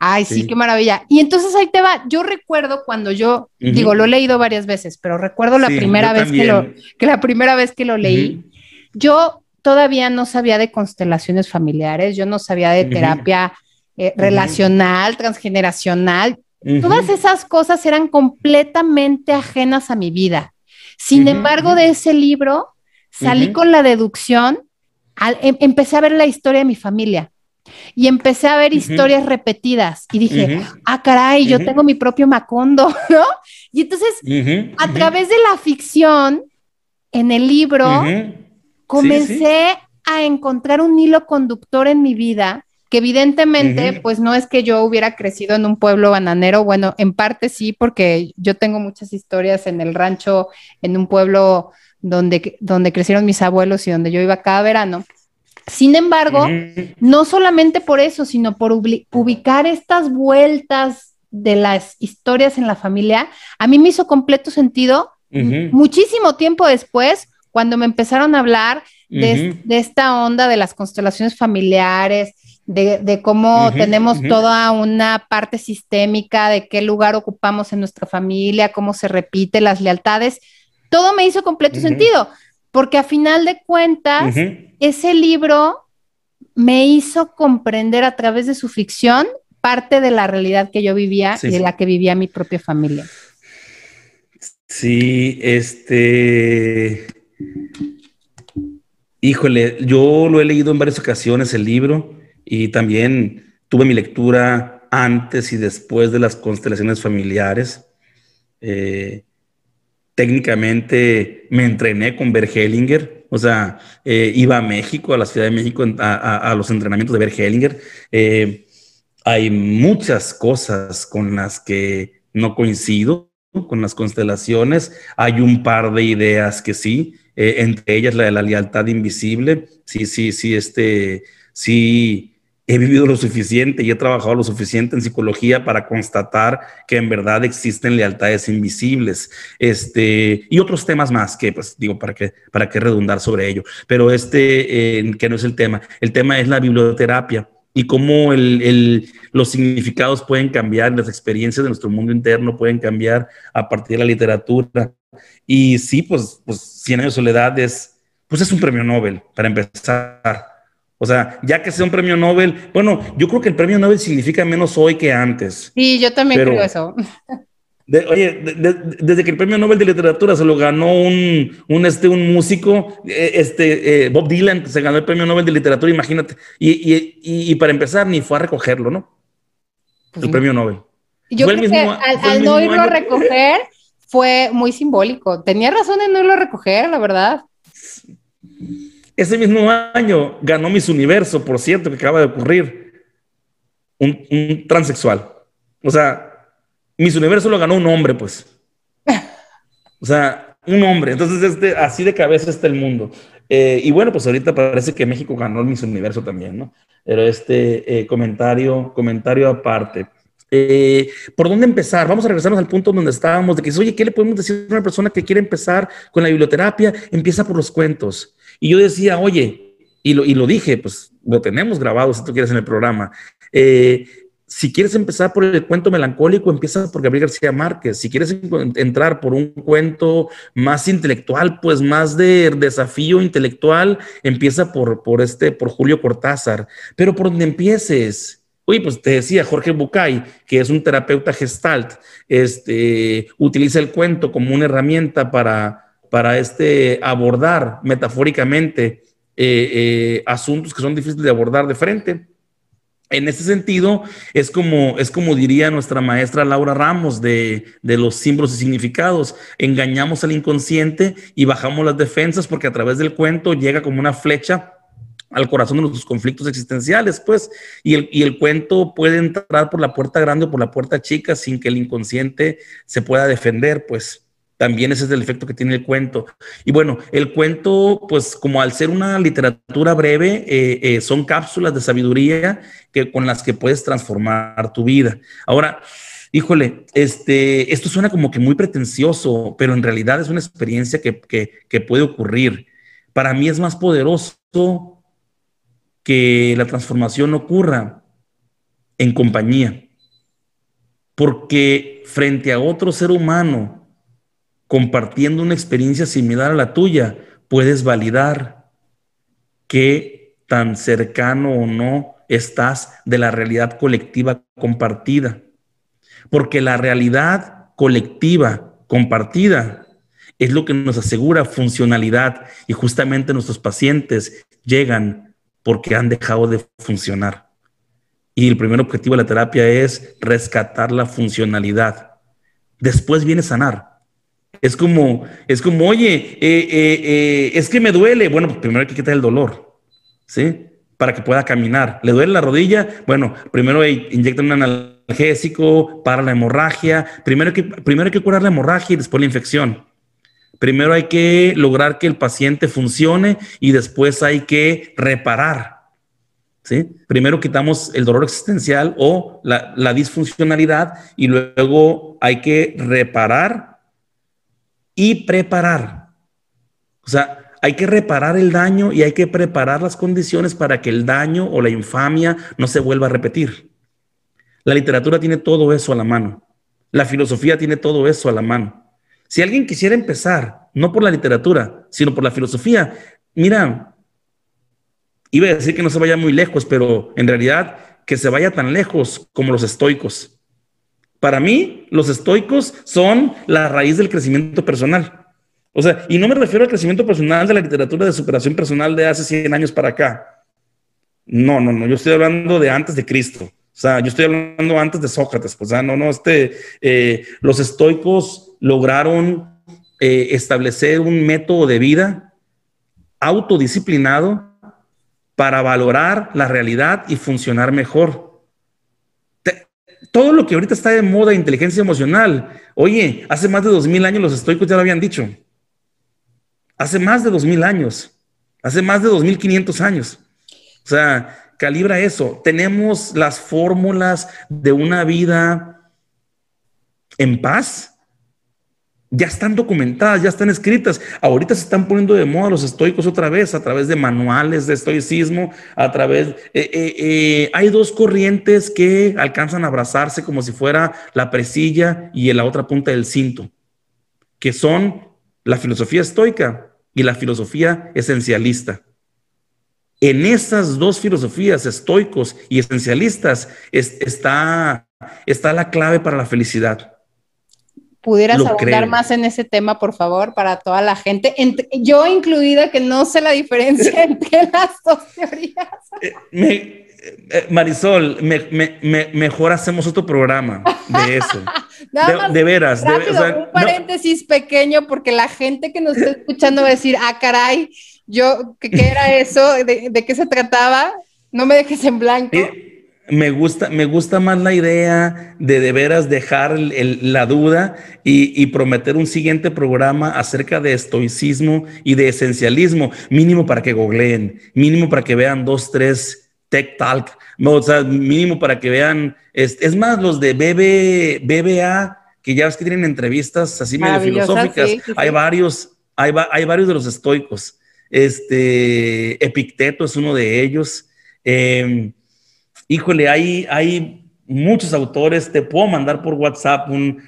Ay, sí. qué maravilla. Y entonces ahí te va. Yo recuerdo cuando yo, digo, lo he leído varias veces, pero recuerdo la primera vez que lo, que la primera vez que lo leí, yo todavía no sabía de constelaciones familiares, yo no sabía de terapia eh, relacional, transgeneracional. Todas esas cosas eran completamente ajenas a mi vida. Sin embargo, de ese libro salí con la deducción, em, empecé a ver la historia de mi familia y empecé a ver historias repetidas y dije, ah, caray, yo tengo mi propio Macondo, ¿no? Y entonces, a través de la ficción, en el libro, comencé a encontrar un hilo conductor en mi vida que evidentemente, pues no es que yo hubiera crecido en un pueblo bananero, bueno, en parte sí, porque yo tengo muchas historias en el rancho, en un pueblo donde, donde crecieron mis abuelos y donde yo iba cada verano, sin embargo, no solamente por eso, sino por ubicar estas vueltas de las historias en la familia, a mí me hizo completo sentido muchísimo tiempo después, cuando me empezaron a hablar de, esta onda de las constelaciones familiares, de, cómo tenemos toda una parte sistémica, de qué lugar ocupamos en nuestra familia, cómo se repiten las lealtades. Todo me hizo completo sentido, porque a final de cuentas, ese libro me hizo comprender a través de su ficción parte de la realidad que yo vivía y de la que vivía mi propia familia. Sí, este... Híjole, yo lo he leído en varias ocasiones el libro y también tuve mi lectura antes y después de las constelaciones familiares. Eh, técnicamente me entrené con Bergelinger, o sea, eh, iba a México, a la Ciudad de México, a, los entrenamientos de Bert Hellinger. Eh, hay muchas cosas con las que no coincido con las constelaciones. Hay un par de ideas que sí, eh, entre ellas la de la lealtad invisible. Sí, sí, sí, este, sí he vivido lo suficiente y he trabajado lo suficiente en psicología para constatar que en verdad existen lealtades invisibles, este, y otros temas más que, pues, digo, para qué, para qué redundar sobre ello, pero este, eh, que no es el tema, el tema es la biblioterapia y cómo el, los significados pueden cambiar, las experiencias de nuestro mundo interno pueden cambiar a partir de la literatura. Y sí, pues, pues Cien años de soledad es pues es un premio Nobel, para empezar. O sea, ya que sea un premio Nobel, bueno, yo creo que el premio Nobel significa menos hoy que antes. Sí, yo también creo eso. oye, desde que el premio Nobel de Literatura se lo ganó un, un, este, un músico, eh, este, eh, Bob Dylan, se ganó el premio Nobel de Literatura, imagínate. Y, y, y, para empezar, ni fue a recogerlo, ¿no? Pues el premio Nobel. Yo creo que al, no irlo a recoger fue muy simbólico. Tenía razón en no irlo a recoger, la verdad. Ese mismo año ganó Miss Universo, por cierto, que acaba de ocurrir, un, transexual. O sea, Miss Universo lo ganó un hombre, pues. O sea, un hombre. Entonces, este, así de cabeza está el mundo. Eh, y bueno, pues ahorita parece que México ganó Miss Universo también, ¿no? Pero este eh, comentario, comentario aparte. Eh, ¿Por dónde empezar? Vamos a regresarnos al punto donde estábamos, de que, oye, ¿qué le podemos decir a una persona que quiere empezar con la biblioterapia? Empieza por los cuentos. Y yo decía, oye, y lo, dije, pues lo tenemos grabado si tú quieres en el programa. Eh, si quieres empezar por el cuento melancólico, empieza por Gabriel García Márquez. Si quieres entrar por un cuento más intelectual, pues más de desafío intelectual, empieza por, por este, por Julio Cortázar. Pero por donde empieces, oye, pues te decía Jorge Bucay, que es un terapeuta gestalt, este, utiliza el cuento como una herramienta para, para este, abordar metafóricamente eh, eh, asuntos que son difíciles de abordar de frente. En ese sentido, es como, es como diría nuestra maestra Laura Ramos de, de, los símbolos y significados. Engañamos al inconsciente y bajamos las defensas porque a través del cuento llega como una flecha al corazón de nuestros conflictos existenciales, pues, y el, y el cuento puede entrar por la puerta grande o por la puerta chica sin que el inconsciente se pueda defender, pues. También ese es el efecto que tiene el cuento. Y bueno, el cuento, pues como al ser una literatura breve, eh, eh, son cápsulas de sabiduría que, con las que puedes transformar tu vida. Ahora, híjole, este, esto suena como que muy pretencioso, pero en realidad es una experiencia que, que puede ocurrir. Para mí es más poderoso que la transformación ocurra en compañía, porque frente a otro ser humano, compartiendo una experiencia similar a la tuya, puedes validar qué tan cercano o no estás de la realidad colectiva compartida. Porque la realidad colectiva compartida es lo que nos asegura funcionalidad y justamente nuestros pacientes llegan porque han dejado de funcionar. Y el primer objetivo de la terapia es rescatar la funcionalidad. Después viene sanar es como, es como, oye, eh, eh, eh, es que me duele. Bueno, pues primero hay que quitar el dolor, ¿sí? Para que pueda caminar. ¿Le duele la rodilla? Bueno, primero inyectan un analgésico para la hemorragia. Primero que, primero hay que curar la hemorragia y después la infección. Primero hay que lograr que el paciente funcione y después hay que reparar. ¿sí? Primero quitamos el dolor existencial o la, la disfuncionalidad y luego hay que reparar y preparar. O sea, hay que reparar el daño y hay que preparar las condiciones para que el daño o la infamia no se vuelva a repetir. La literatura tiene todo eso a la mano. La filosofía tiene todo eso a la mano. Si alguien quisiera empezar, no por la literatura, sino por la filosofía, mira, iba a decir que no se vaya muy lejos, pero en realidad que se vaya tan lejos como los estoicos. Para mí, los estoicos son la raíz del crecimiento personal. O sea, y no me refiero al crecimiento personal de la literatura de superación personal de hace 100 años para acá. No, no, no, yo estoy hablando de antes de Cristo. O sea, yo estoy hablando antes de Sócrates. O no, no, este, eh, los estoicos lograron eh, establecer un método de vida autodisciplinado para valorar la realidad y funcionar mejor todo lo que ahorita está de moda, inteligencia emocional, oye, hace más de dos mil años los estoicos ya lo habían dicho. Hace más de dos mil años, hace más de dos mil quinientos años. O sea, calibra eso. Tenemos las fórmulas de una vida en paz ya están documentadas, ya están escritas. Ahorita se están poniendo de moda los estoicos otra vez a través de manuales de estoicismo, a través... Eh, eh, eh, hay dos corrientes que alcanzan a abrazarse como si fuera la presilla y la otra punta del cinto, que son la filosofía estoica y la filosofía esencialista. En esas dos filosofías, estoicos y esencialistas, está, está la clave para la felicidad. ¿Pudieras abundar más en ese tema, por favor, para toda la gente? yo incluida, que no sé la diferencia entre las dos teorías. Eh, eh, Marisol, mejor hacemos otro programa de eso. de, veras. un paréntesis pequeño, porque la gente que nos está escuchando va a decir, ah, caray, yo, ¿qué, era eso? ¿De, qué se trataba? No me dejes en blanco. Me gusta, me gusta más la idea de de veras dejar la duda y, prometer un siguiente programa acerca de estoicismo y de esencialismo, mínimo para que googleen, mínimo para que vean dos, tres tech talk, o sea, mínimo para que vean, es, más, los de BB, BBA, que ya ves que tienen entrevistas así medio filosóficas, hay varios, hay, hay varios de los estoicos. Este, Epicteto es uno de ellos. Em, híjole, hay, hay muchos autores. Te puedo mandar por WhatsApp un,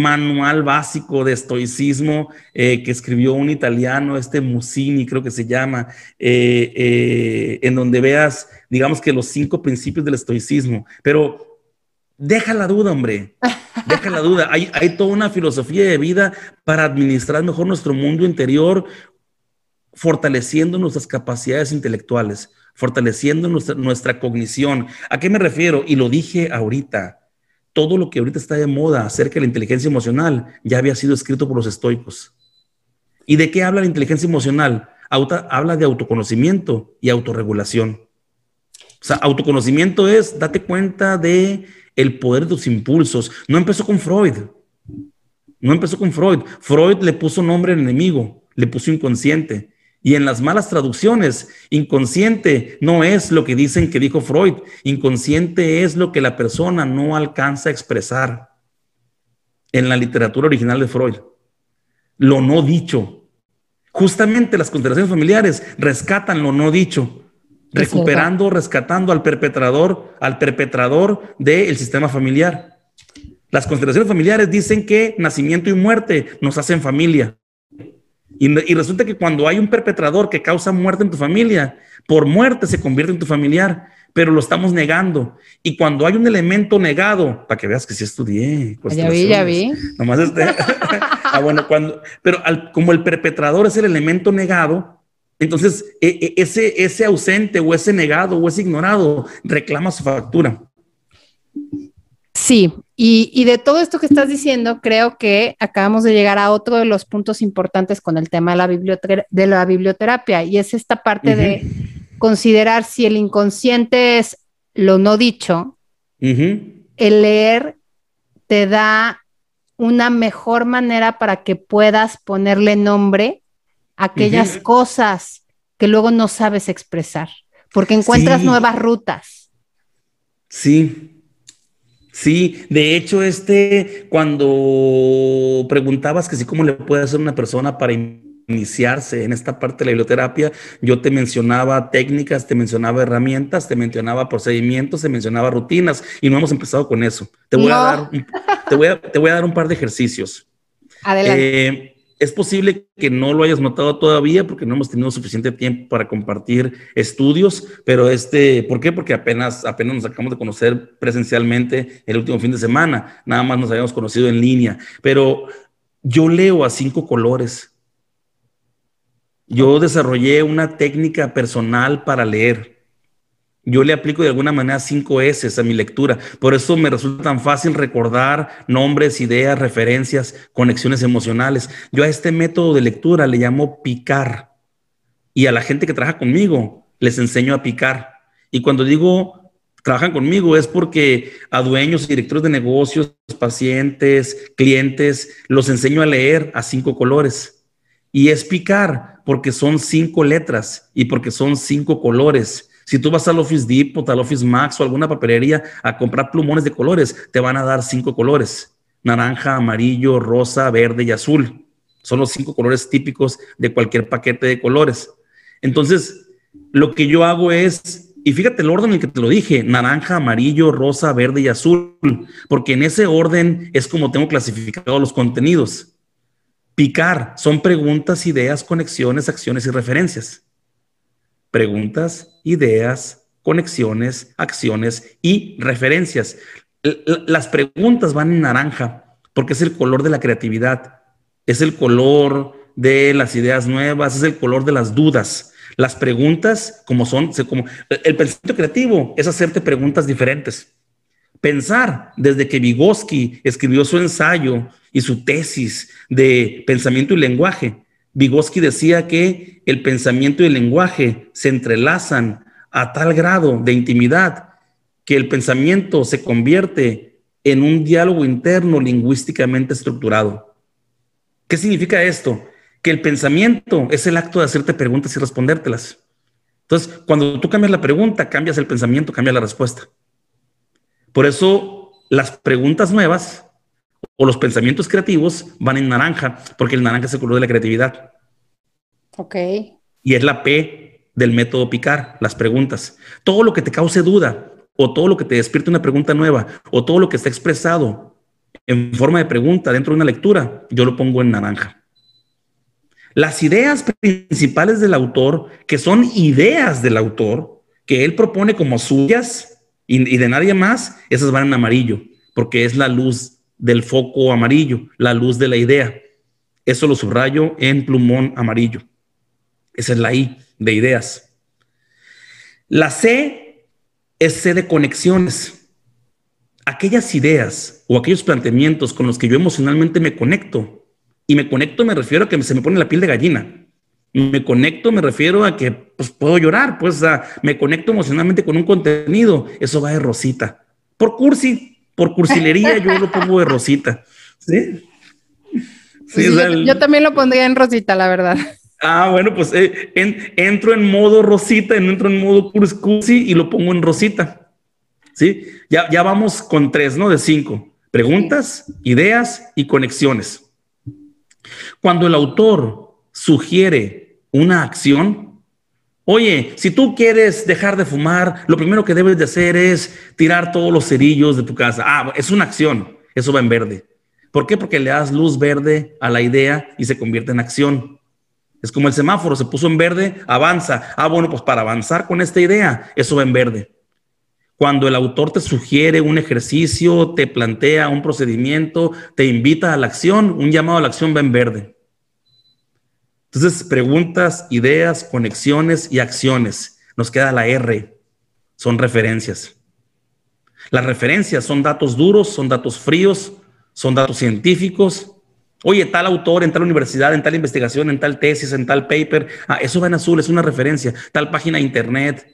manual básico de estoicismo eh, que escribió un italiano, este Musini, creo que se llama, eh, eh, en donde veas, digamos que los cinco principios del estoicismo. Pero deja la duda, hombre. Deja la duda. Hay, hay toda una filosofía de vida para administrar mejor nuestro mundo interior, fortaleciendo nuestras capacidades intelectuales, fortaleciendo nuestra, cognición. ¿A qué me refiero? Y lo dije ahorita. Todo lo que ahorita está de moda acerca de la inteligencia emocional ya había sido escrito por los estoicos. ¿Y de qué habla la inteligencia emocional? habla de autoconocimiento y autorregulación. O sea, autoconocimiento es date cuenta de el poder de tus impulsos. No empezó con Freud. No empezó con Freud. Freud le puso nombre al enemigo, le puso inconsciente. Y en las malas traducciones, inconsciente no es lo que dicen que dijo Freud, inconsciente es lo que la persona no alcanza a expresar en la literatura original de Freud. Lo no dicho. Justamente las constelaciones familiares rescatan lo no dicho, recuperando, rescatando al perpetrador, al perpetrador del sistema familiar. Las constelaciones familiares dicen que nacimiento y muerte nos hacen familia. Y, resulta que cuando hay un perpetrador que causa muerte en tu familia, por muerte se convierte en tu familiar, pero lo estamos negando. Y cuando hay un elemento negado, para que veas que sí estudié. Ya vi, ya vi. Nomás este. ah, bueno, cuando, pero como el perpetrador es el elemento negado, entonces e, e, ese, ese ausente o ese negado o ese ignorado reclama su factura. Sí, y, de todo esto que estás diciendo, creo que acabamos de llegar a otro de los puntos importantes con el tema de la, de la biblioterapia, y es esta parte de considerar si el inconsciente es lo no dicho, el leer te da una mejor manera para que puedas ponerle nombre a aquellas cosas que luego no sabes expresar, porque encuentras nuevas rutas. Sí, Sí, de hecho, este, cuando preguntabas que sí, cómo le puede hacer una persona para iniciarse en esta parte de la biblioterapia, yo te mencionaba técnicas, te mencionaba herramientas, te mencionaba procedimientos, te mencionaba rutinas y no hemos empezado con eso. Te voy, a, dar te voy, a, te voy a dar un par de ejercicios. Adelante. Eh, es posible que no lo hayas notado todavía porque no hemos tenido suficiente tiempo para compartir estudios, pero este, ¿por qué? Porque apenas, apenas nos acabamos de conocer presencialmente el último fin de semana, nada más nos habíamos conocido en línea, pero yo leo a cinco colores. Yo desarrollé una técnica personal para leer yo le aplico de alguna manera cinco S a mi lectura. Por eso me resulta tan fácil recordar nombres, ideas, referencias, conexiones emocionales. Yo a este método de lectura le llamo picar. Y a la gente que trabaja conmigo les enseño a picar. Y cuando digo trabajan conmigo es porque a dueños y directores de negocios, pacientes, clientes, los enseño a leer a cinco colores. Y es picar porque son cinco letras y porque son cinco colores si tú vas al Office Depot, al Office Max o alguna papelería a comprar plumones de colores, te van a dar cinco colores. Naranja, amarillo, rosa, verde y azul. Son los cinco colores típicos de cualquier paquete de colores. Entonces, lo que yo hago es, y fíjate el orden en el que te lo dije, naranja, amarillo, rosa, verde y azul, porque en ese orden es como tengo clasificado los contenidos. Picar son preguntas, ideas, conexiones, acciones y referencias. Preguntas, ideas, conexiones, acciones y referencias. Las preguntas van en naranja porque es el color de la creatividad, es el color de las ideas nuevas, es el color de las dudas. Las preguntas, como son, como, el pensamiento creativo es hacerte preguntas diferentes. Pensar desde que Vygotsky escribió su ensayo y su tesis de pensamiento y lenguaje, Vygotsky decía que el pensamiento y el lenguaje se entrelazan a tal grado de intimidad que el pensamiento se convierte en un diálogo interno lingüísticamente estructurado. ¿Qué significa esto? Que el pensamiento es el acto de hacerte preguntas y respondértelas. Entonces, cuando tú cambias la pregunta, cambias el pensamiento, cambia la respuesta. Por eso las preguntas nuevas o los pensamientos creativos van en naranja, porque el naranja es el color de la creatividad. Ok. Y es la P del método picar, las preguntas. Todo lo que te cause duda, o todo lo que te despierte una pregunta nueva, o todo lo que está expresado en forma de pregunta dentro de una lectura, yo lo pongo en naranja. Las ideas principales del autor, que son ideas del autor, que él propone como suyas, y, de nadie más, esas van en amarillo, porque es la luz del foco amarillo, la luz de la idea. Eso lo subrayo en plumón amarillo. Esa es la I de ideas. La C es C de conexiones. Aquellas ideas o aquellos planteamientos con los que yo emocionalmente me conecto, y me conecto me refiero a que se me pone la piel de gallina. Me conecto, me refiero a que pues, puedo llorar, pues me conecto emocionalmente con un contenido. Eso va de rosita. Por cursi, por cursilería, yo lo pongo de rosita. Sí. yo, también lo pondría en rosita, la verdad. Ah, bueno, pues eh, entro en modo rosita, entro en modo cursi y lo pongo en rosita. Sí, ya, ya vamos con tres, ¿no? De cinco. Preguntas, ideas y conexiones. Cuando el autor sugiere una acción, oye, si tú quieres dejar de fumar, lo primero que debes de hacer es tirar todos los cerillos de tu casa. Ah, es una acción, eso va en verde. ¿Por qué? Porque le das luz verde a la idea y se convierte en acción. Es como el semáforo, se puso en verde, avanza. Ah, bueno, pues para avanzar con esta idea, eso va en verde. Cuando el autor te sugiere un ejercicio, te plantea un procedimiento, te invita a la acción, un llamado a la acción va en verde. Entonces, preguntas, ideas, conexiones y acciones. Nos queda la R, son referencias. Las referencias son datos duros, son datos fríos, son datos científicos. Oye, tal autor en tal universidad, en tal investigación, en tal tesis, en tal paper. Ah, eso va en azul, es una referencia. Tal página de internet,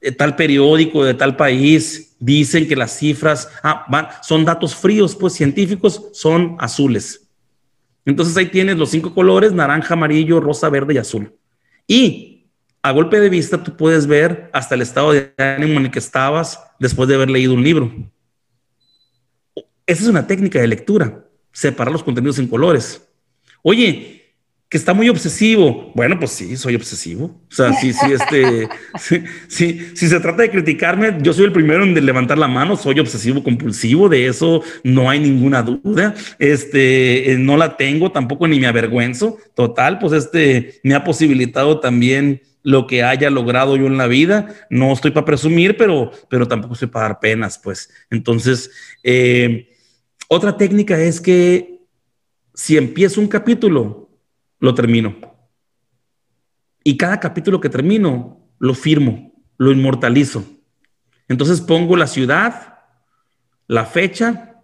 eh, tal periódico de tal país, dicen que las cifras ah, van, son datos fríos, pues científicos son azules. Entonces ahí tienes los cinco colores, naranja, amarillo, rosa, verde y azul. Y a golpe de vista tú puedes ver hasta el estado de ánimo en el que estabas después de haber leído un libro. Esa es una técnica de lectura, separar los contenidos en colores. Oye, que está muy obsesivo. Bueno, pues sí, soy obsesivo. O sea, sí, sí, este, sí, si se trata de criticarme, yo soy el primero en levantar la mano, soy obsesivo compulsivo, de eso no hay ninguna duda. Este, eh, no la tengo, tampoco ni me avergüenzo. Total, pues este me ha posibilitado también lo que haya logrado yo en la vida. No estoy para presumir, pero, pero tampoco estoy para dar penas, pues. Entonces, eh, otra técnica es que si empiezo un capítulo, lo termino. Y cada capítulo que termino, lo firmo, lo inmortalizo. Entonces pongo la ciudad, la fecha,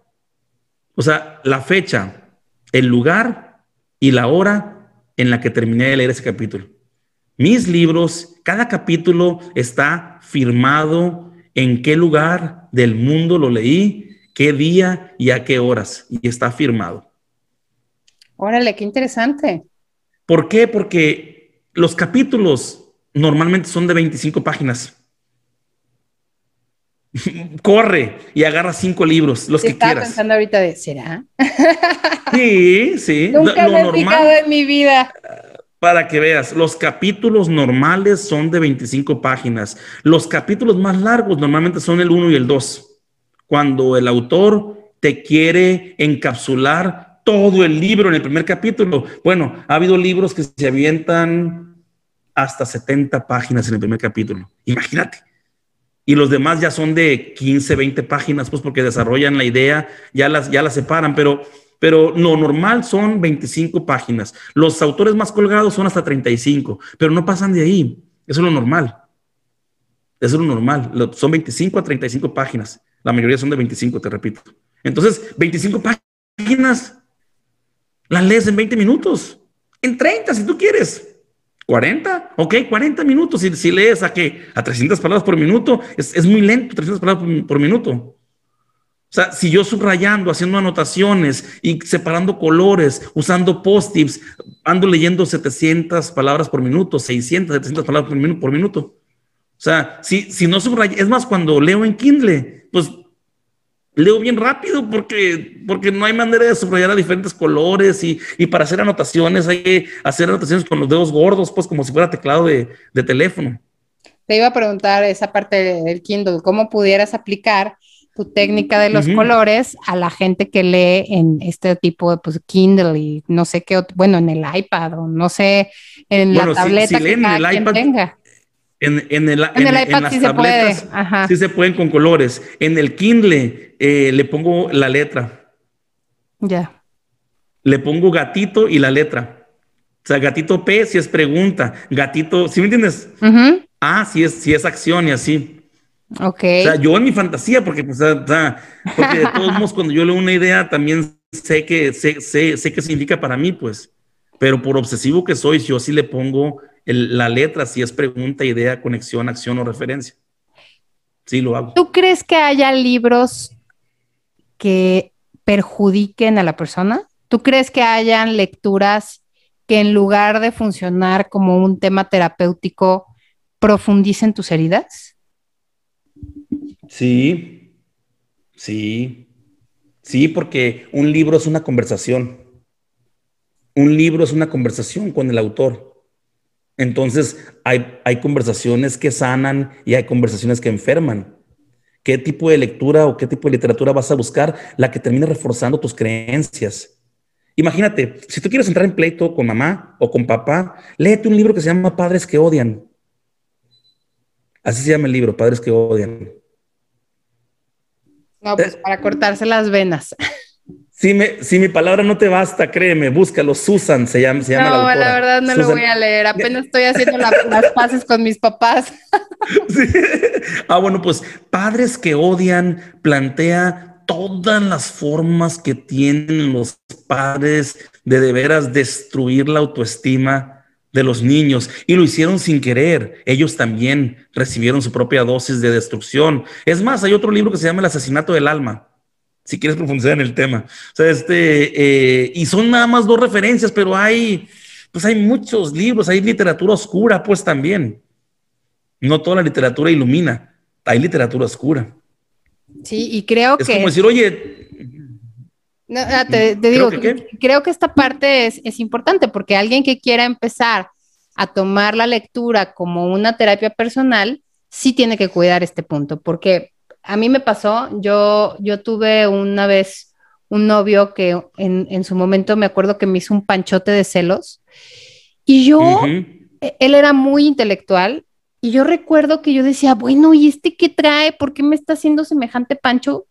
o sea, la fecha, el lugar y la hora en la que terminé de leer ese capítulo. Mis libros, cada capítulo está firmado en qué lugar del mundo lo leí, qué día y a qué horas, y está firmado. Órale, qué interesante. ¿Por qué? Porque los capítulos normalmente son de 25 páginas. Corre y agarra cinco libros, los que quieras. pensando ahorita de, ¿será? Sí, sí. Nunca lo, he en mi vida. Para que veas, los capítulos normales son de 25 páginas. Los capítulos más largos normalmente son el 1 y el 2. Cuando el autor te quiere encapsular todo el libro en el primer capítulo. Bueno, ha habido libros que se avientan hasta 70 páginas en el primer capítulo. Imagínate. Y los demás ya son de 15, 20 páginas, pues porque desarrollan la idea, ya las, ya las separan, pero, pero lo normal son 25 páginas. Los autores más colgados son hasta 35, pero no pasan de ahí. Eso es lo normal. Eso es lo normal. Son 25 a 35 páginas. La mayoría son de 25, te repito. Entonces, 25 páginas las lees en 20 minutos. En 30, si tú quieres. 40, ok, 40 minutos. Si, si lees a qué? A 300 palabras por minuto, es, muy lento, 300 palabras por, minuto. O sea, si yo subrayando, haciendo anotaciones y separando colores, usando post-its, ando leyendo 700 palabras por minuto, 600, 700 palabras por minuto. Por. O sea, si, si no subrayo, es más, cuando leo en Kindle, pues leo bien rápido porque, porque no hay manera de subrayar a diferentes colores y, para hacer anotaciones hay que hacer anotaciones con los dedos gordos, pues como si fuera teclado de, teléfono. Te iba a preguntar esa parte del Kindle, ¿cómo pudieras aplicar tu técnica de los colores a la gente que lee en este tipo de pues, Kindle y no sé qué, bueno, en el iPad o no sé, en la tableta que cada quien tenga. En, el, iPad sí se puede. sí se pueden con colores. En el Kindle eh, le pongo la letra. Ya. Le pongo gatito y la letra. O sea, gatito P si es pregunta. Gatito, ¿sí me entiendes? Ah, si es, si es acción y así. Ok. O sea, yo en mi fantasía, porque, pues, o sea, porque de todos modos, cuando yo leo una idea, también sé que sé, sé, sé qué significa para mí, pues. Pero por obsesivo que soy, yo sí le pongo la letra, si es pregunta, idea, conexión, acción o referencia. Sí, lo hago. ¿Tú crees que haya libros que perjudiquen a la persona? ¿Tú crees que hayan lecturas que en lugar de funcionar como un tema terapéutico, profundicen tus heridas? Sí, sí, sí, porque un libro es una conversación. Un libro es una conversación con el autor. Entonces, hay, hay conversaciones que sanan y hay conversaciones que enferman. ¿Qué tipo de lectura o qué tipo de literatura vas a buscar? La que termine reforzando tus creencias. Imagínate, si tú quieres entrar en pleito con mamá o con papá, léete un libro que se llama Padres que odian. Así se llama el libro, Padres que odian. No, pues para cortarse las venas. Si, me, si mi palabra no te basta, créeme, búscalo. Susan se llama, se llama no, la, la verdad no lo voy a leer. Apenas estoy haciendo las paces con mis papás. Ah, bueno, pues Padres que odian plantea todas las formas que tienen los padres de de veras destruir la autoestima de los niños y lo hicieron sin querer. Ellos también recibieron su propia dosis de destrucción. Es más, hay otro libro que se llama El asesinato del alma si quieres profundizar en el tema. O sea, este, eh, y son nada más dos referencias, pero hay, pues hay muchos libros, hay literatura oscura, pues también. No toda la literatura ilumina, hay literatura oscura. Sí, y creo que... Es como decir, oye... Ah, te, digo, creo que esta parte es, es importante porque alguien que quiera empezar a tomar la lectura como una terapia personal, sí tiene que cuidar este punto, porque a mí me pasó, yo, yo tuve una vez un novio que en, su momento me acuerdo que me hizo un panchote de celos y yo, e, él era muy intelectual y yo recuerdo que yo decía, bueno, ¿y este qué trae? ¿Por qué me está haciendo semejante pancho?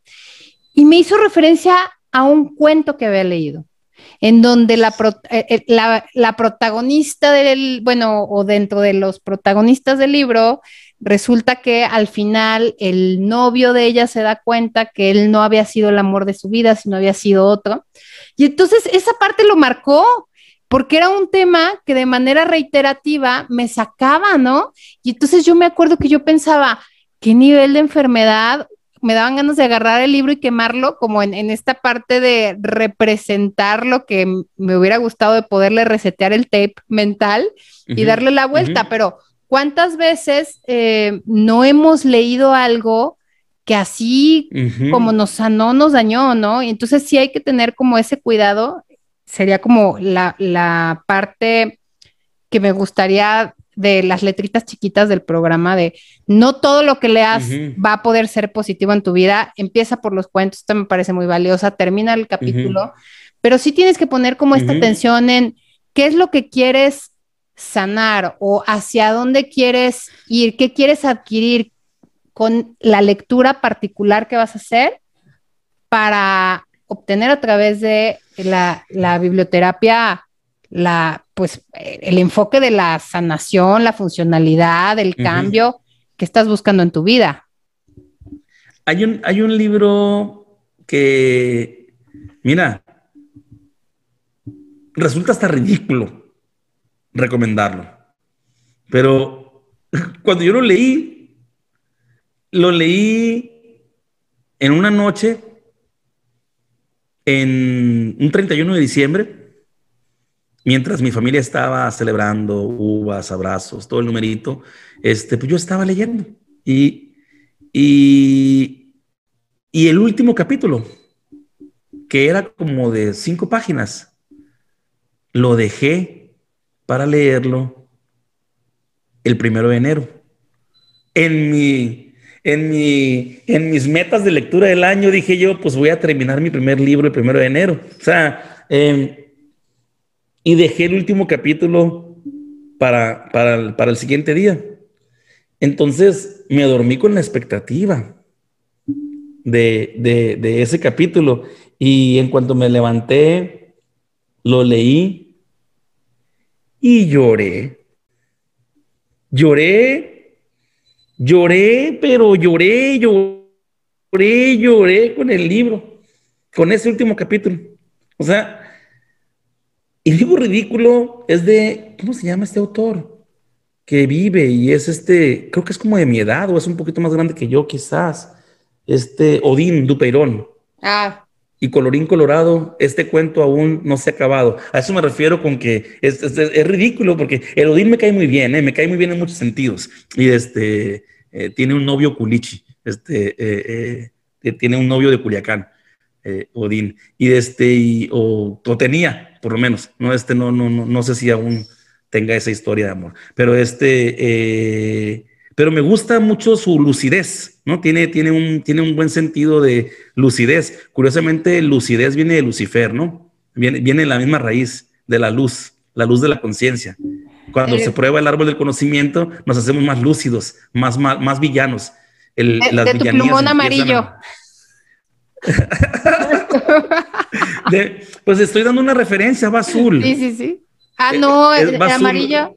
Y me hizo referencia a un cuento que había leído, en donde la, eh, eh, la, la protagonista del, bueno, o dentro de los protagonistas del libro, resulta que al final el novio de ella se da cuenta que él no había sido el amor de su vida, sino había sido otro. Y entonces esa parte lo marcó, porque era un tema que de manera reiterativa me sacaba, ¿no? Y entonces yo me acuerdo que yo pensaba, ¿qué nivel de enfermedad? Me daban ganas de agarrar el libro y quemarlo, como en, esta parte de representar lo que me hubiera gustado de poderle resetear el tape mental y darle la vuelta, pero ¿Cuántas veces eh, no hemos leído algo que así como nos sanó, nos dañó, ¿no? Y entonces sí hay que tener como ese cuidado. Sería como la, parte que me gustaría de las letritas chiquitas del programa de no todo lo que leas va a poder ser positivo en tu vida. Empieza por los cuentos, esto me parece muy valiosa, termina el capítulo, pero sí tienes que poner como esta atención en qué es lo que quieres sanar o hacia dónde quieres ir, qué quieres adquirir con la lectura particular que vas a hacer para obtener a través de la, biblioterapia la, pues, el enfoque de la sanación, la funcionalidad, el cambio que estás buscando en tu vida. Hay un, hay un libro que, mira, resulta hasta ridículo recomendarlo. Pero cuando yo lo leí, lo leí en una noche, en un 31 de diciembre, mientras mi familia estaba celebrando uvas, abrazos, todo el numerito, este, pues yo estaba leyendo. Y, y, y el último capítulo, que era como de cinco páginas, lo dejé para leerlo el primero de enero. En mi, en mi, en mis metas de lectura del año dije yo, pues voy a terminar mi primer libro el primero de enero. O sea, em, y dejé el último capítulo para, para, para el siguiente día. Entonces me dormí con la expectativa de, de, de, ese capítulo y en cuanto me levanté, lo leí y lloré. Lloré, lloré, pero lloré, lloré, lloré con el libro, con ese último capítulo. O sea, el libro ridículo es de, ¿cómo se llama este autor? Que vive y es este, creo que es como de mi edad o es un poquito más grande que yo quizás, este Odín Dupeirón. Ah, y colorín colorado, este cuento aún no se ha acabado. A eso me refiero con que es, ridículo porque el Odín me cae muy bien, ¿eh? me cae muy bien en muchos sentidos. Y este, eh, tiene un novio culichi, este, eh, tiene un novio de Culiacán, Odín. Y este, o, o, tenía, por lo menos, no, este, no, no, no, no sé si aún tenga esa historia de amor, pero este, pero me gusta mucho su lucidez, ¿no? Tiene, tiene, un, tiene un buen sentido de lucidez. Curiosamente, lucidez viene de Lucifer, ¿no? Viene, viene de la misma raíz, de la luz, la luz de la conciencia. Cuando se prueba el árbol del conocimiento, nos hacemos más lúcidos, más, más, villanos. El, de, las tu plumón amarillo. pues estoy dando una referencia, va azul. Sí, sí, sí. Ah, no, el, amarillo.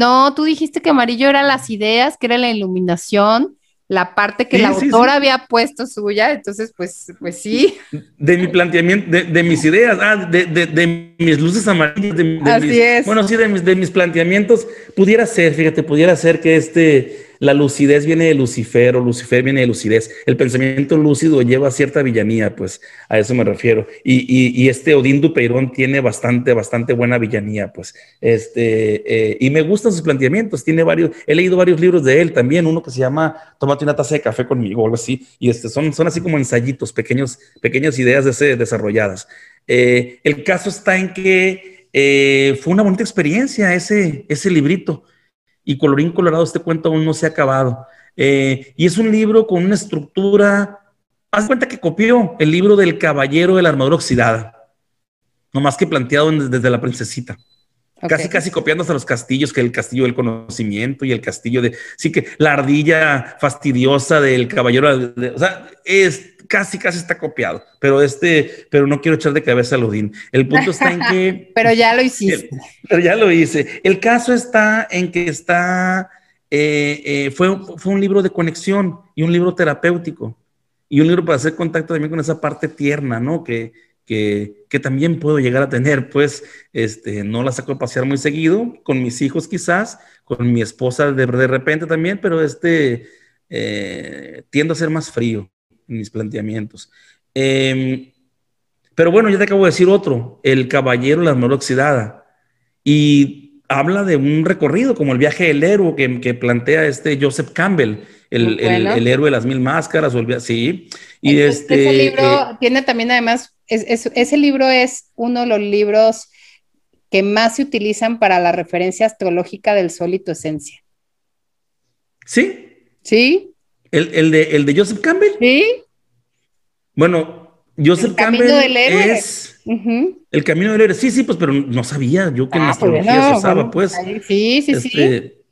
No, tú dijiste que amarillo era las ideas, que era la iluminación, la parte que la autora había puesto suya, entonces pues, pues sí. De mi planteamiento, de, mis ideas, ah, de, de, mis luces amarillas, de, Así es. bueno, sí, de mis, de mis planteamientos, pudiera ser, fíjate, pudiera ser que este, la lucidez viene de Lucifer o Lucifer viene de lucidez. El pensamiento lúcido lleva cierta villanía, pues a eso me refiero. Y, este Odín Dupeirón tiene bastante, bastante buena villanía, pues. Este, eh, y me gustan sus planteamientos. Tiene varios, he leído varios libros de él también, uno que se llama Tómate una taza de café conmigo o algo así. Y este, son, son así como ensayitos, pequeños, pequeñas ideas de desarrolladas. Eh, el caso está en que eh, fue una bonita experiencia ese, ese librito y colorín colorado, este cuento aún no se ha acabado. Eh, y es un libro con una estructura, haz cuenta que copió el libro del Caballero de la Armadura Oxidada, no más que planteado desde la princesita. Casi, casi copiando hasta los castillos, que el castillo del conocimiento y el castillo de. Sí, que la ardilla fastidiosa del caballero. o sea, es casi, casi está copiado. Pero este, pero no quiero echar de cabeza a Odín. El punto está en que. pero ya lo hiciste. pero ya lo hice. El caso está en que está. Eh, eh, fue, fue un libro de conexión y un libro terapéutico y un libro para hacer contacto también con esa parte tierna, ¿no? Que, que, también puedo llegar a tener, pues este, no la saco a pasear muy seguido, con mis hijos quizás, con mi esposa de, de repente también, pero este, eh, tiendo a ser más frío en mis planteamientos. Em, pero bueno, ya te acabo de decir otro, El Caballero la Armadura Oxidada. Y habla de un recorrido como el viaje del héroe que, que plantea este Joseph Campbell, el, el, héroe de las mil máscaras, o el, sí. Y este, ese libro eh, tiene también además ese libro es uno de los libros que más se utilizan para la referencia astrológica del sol y tu esencia. ¿Sí? ¿Sí? ¿El, de, Joseph Campbell? Sí. Bueno, Joseph Campbell es... El camino del héroe, sí, sí, pues, pero no sabía yo que en ah, pues, astrología se usaba, pues. Sí, sí, sí. Este,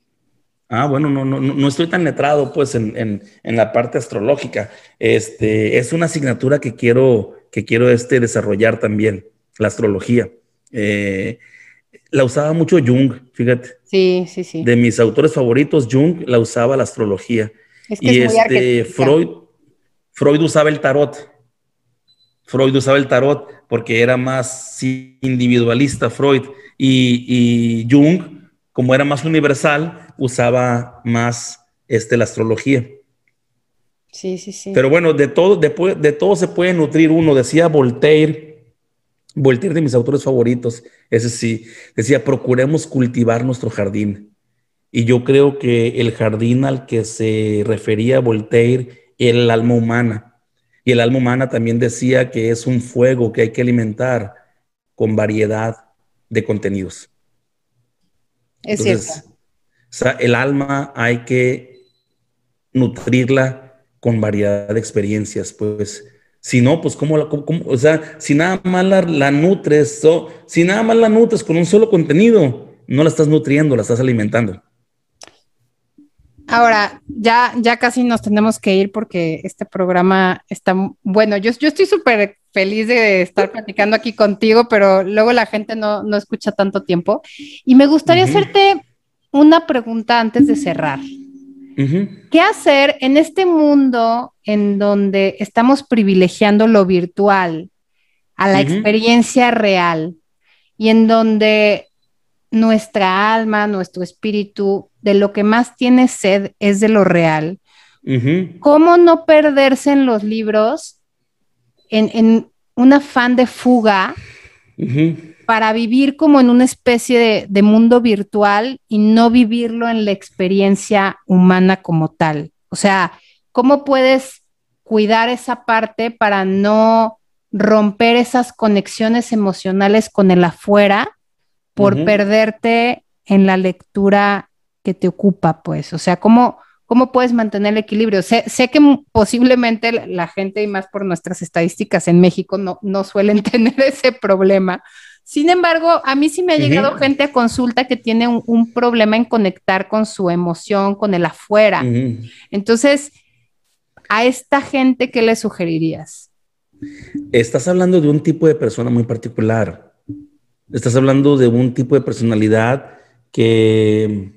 ah, bueno, no, no, no estoy tan letrado, pues, en, la parte astrológica. Este, es una asignatura que quiero, que quiero este, desarrollar también, la astrología. Eh, la usaba mucho Jung, fíjate. Sí, sí, sí. De mis autores favoritos, Jung la usaba la astrología. y este, Freud, Freud usaba el tarot. Freud usaba el tarot porque era más individualista Freud y, Jung, como era más universal, usaba más este, la astrología. Sí, sí, sí. Pero bueno, de todo, de, de todo se puede nutrir uno, decía Voltaire, Voltaire de mis autores favoritos, ese sí, decía, procuremos cultivar nuestro jardín. Y yo creo que el jardín al que se refería Voltaire era el alma humana y el alma humana también decía que es un fuego que hay que alimentar con variedad de contenidos. Es cierto. O sea, el alma hay que nutrirla con variedad de experiencias, pues. Si no, pues cómo, la, o sea, si nada más la, nutres, si nada más la nutres con un solo contenido, no la estás nutriendo, la estás alimentando. Ahora, ya, ya casi nos tenemos que ir porque este programa está, bueno, yo, yo estoy súper feliz de estar platicando aquí contigo, pero luego la gente no, no escucha tanto tiempo. Y me gustaría hacerte una pregunta antes de cerrar. ¿Qué hacer en este mundo en donde estamos privilegiando lo virtual a la experiencia real y en donde nuestra alma, nuestro espíritu, de lo que más tiene sed es de lo real. ¿Cómo no perderse en los libros en, un afán de fuga para vivir como en una especie de, de, mundo virtual y no vivirlo en la experiencia humana como tal? O sea, ¿cómo puedes cuidar esa parte para no romper esas conexiones emocionales con el afuera por perderte en la lectura que te ocupa, pues. O sea, ¿cómo, cómo puedes mantener el equilibrio? Sé, que posiblemente la gente, y más por nuestras estadísticas en México, no, no suelen tener ese problema. Sin embargo, a mí sí me ha llegado gente a consulta que tiene un, problema en conectar con su emoción, con el afuera. Entonces, a esta gente, ¿qué le sugerirías? Estás hablando de un tipo de persona muy particular. Estás hablando de un tipo de personalidad que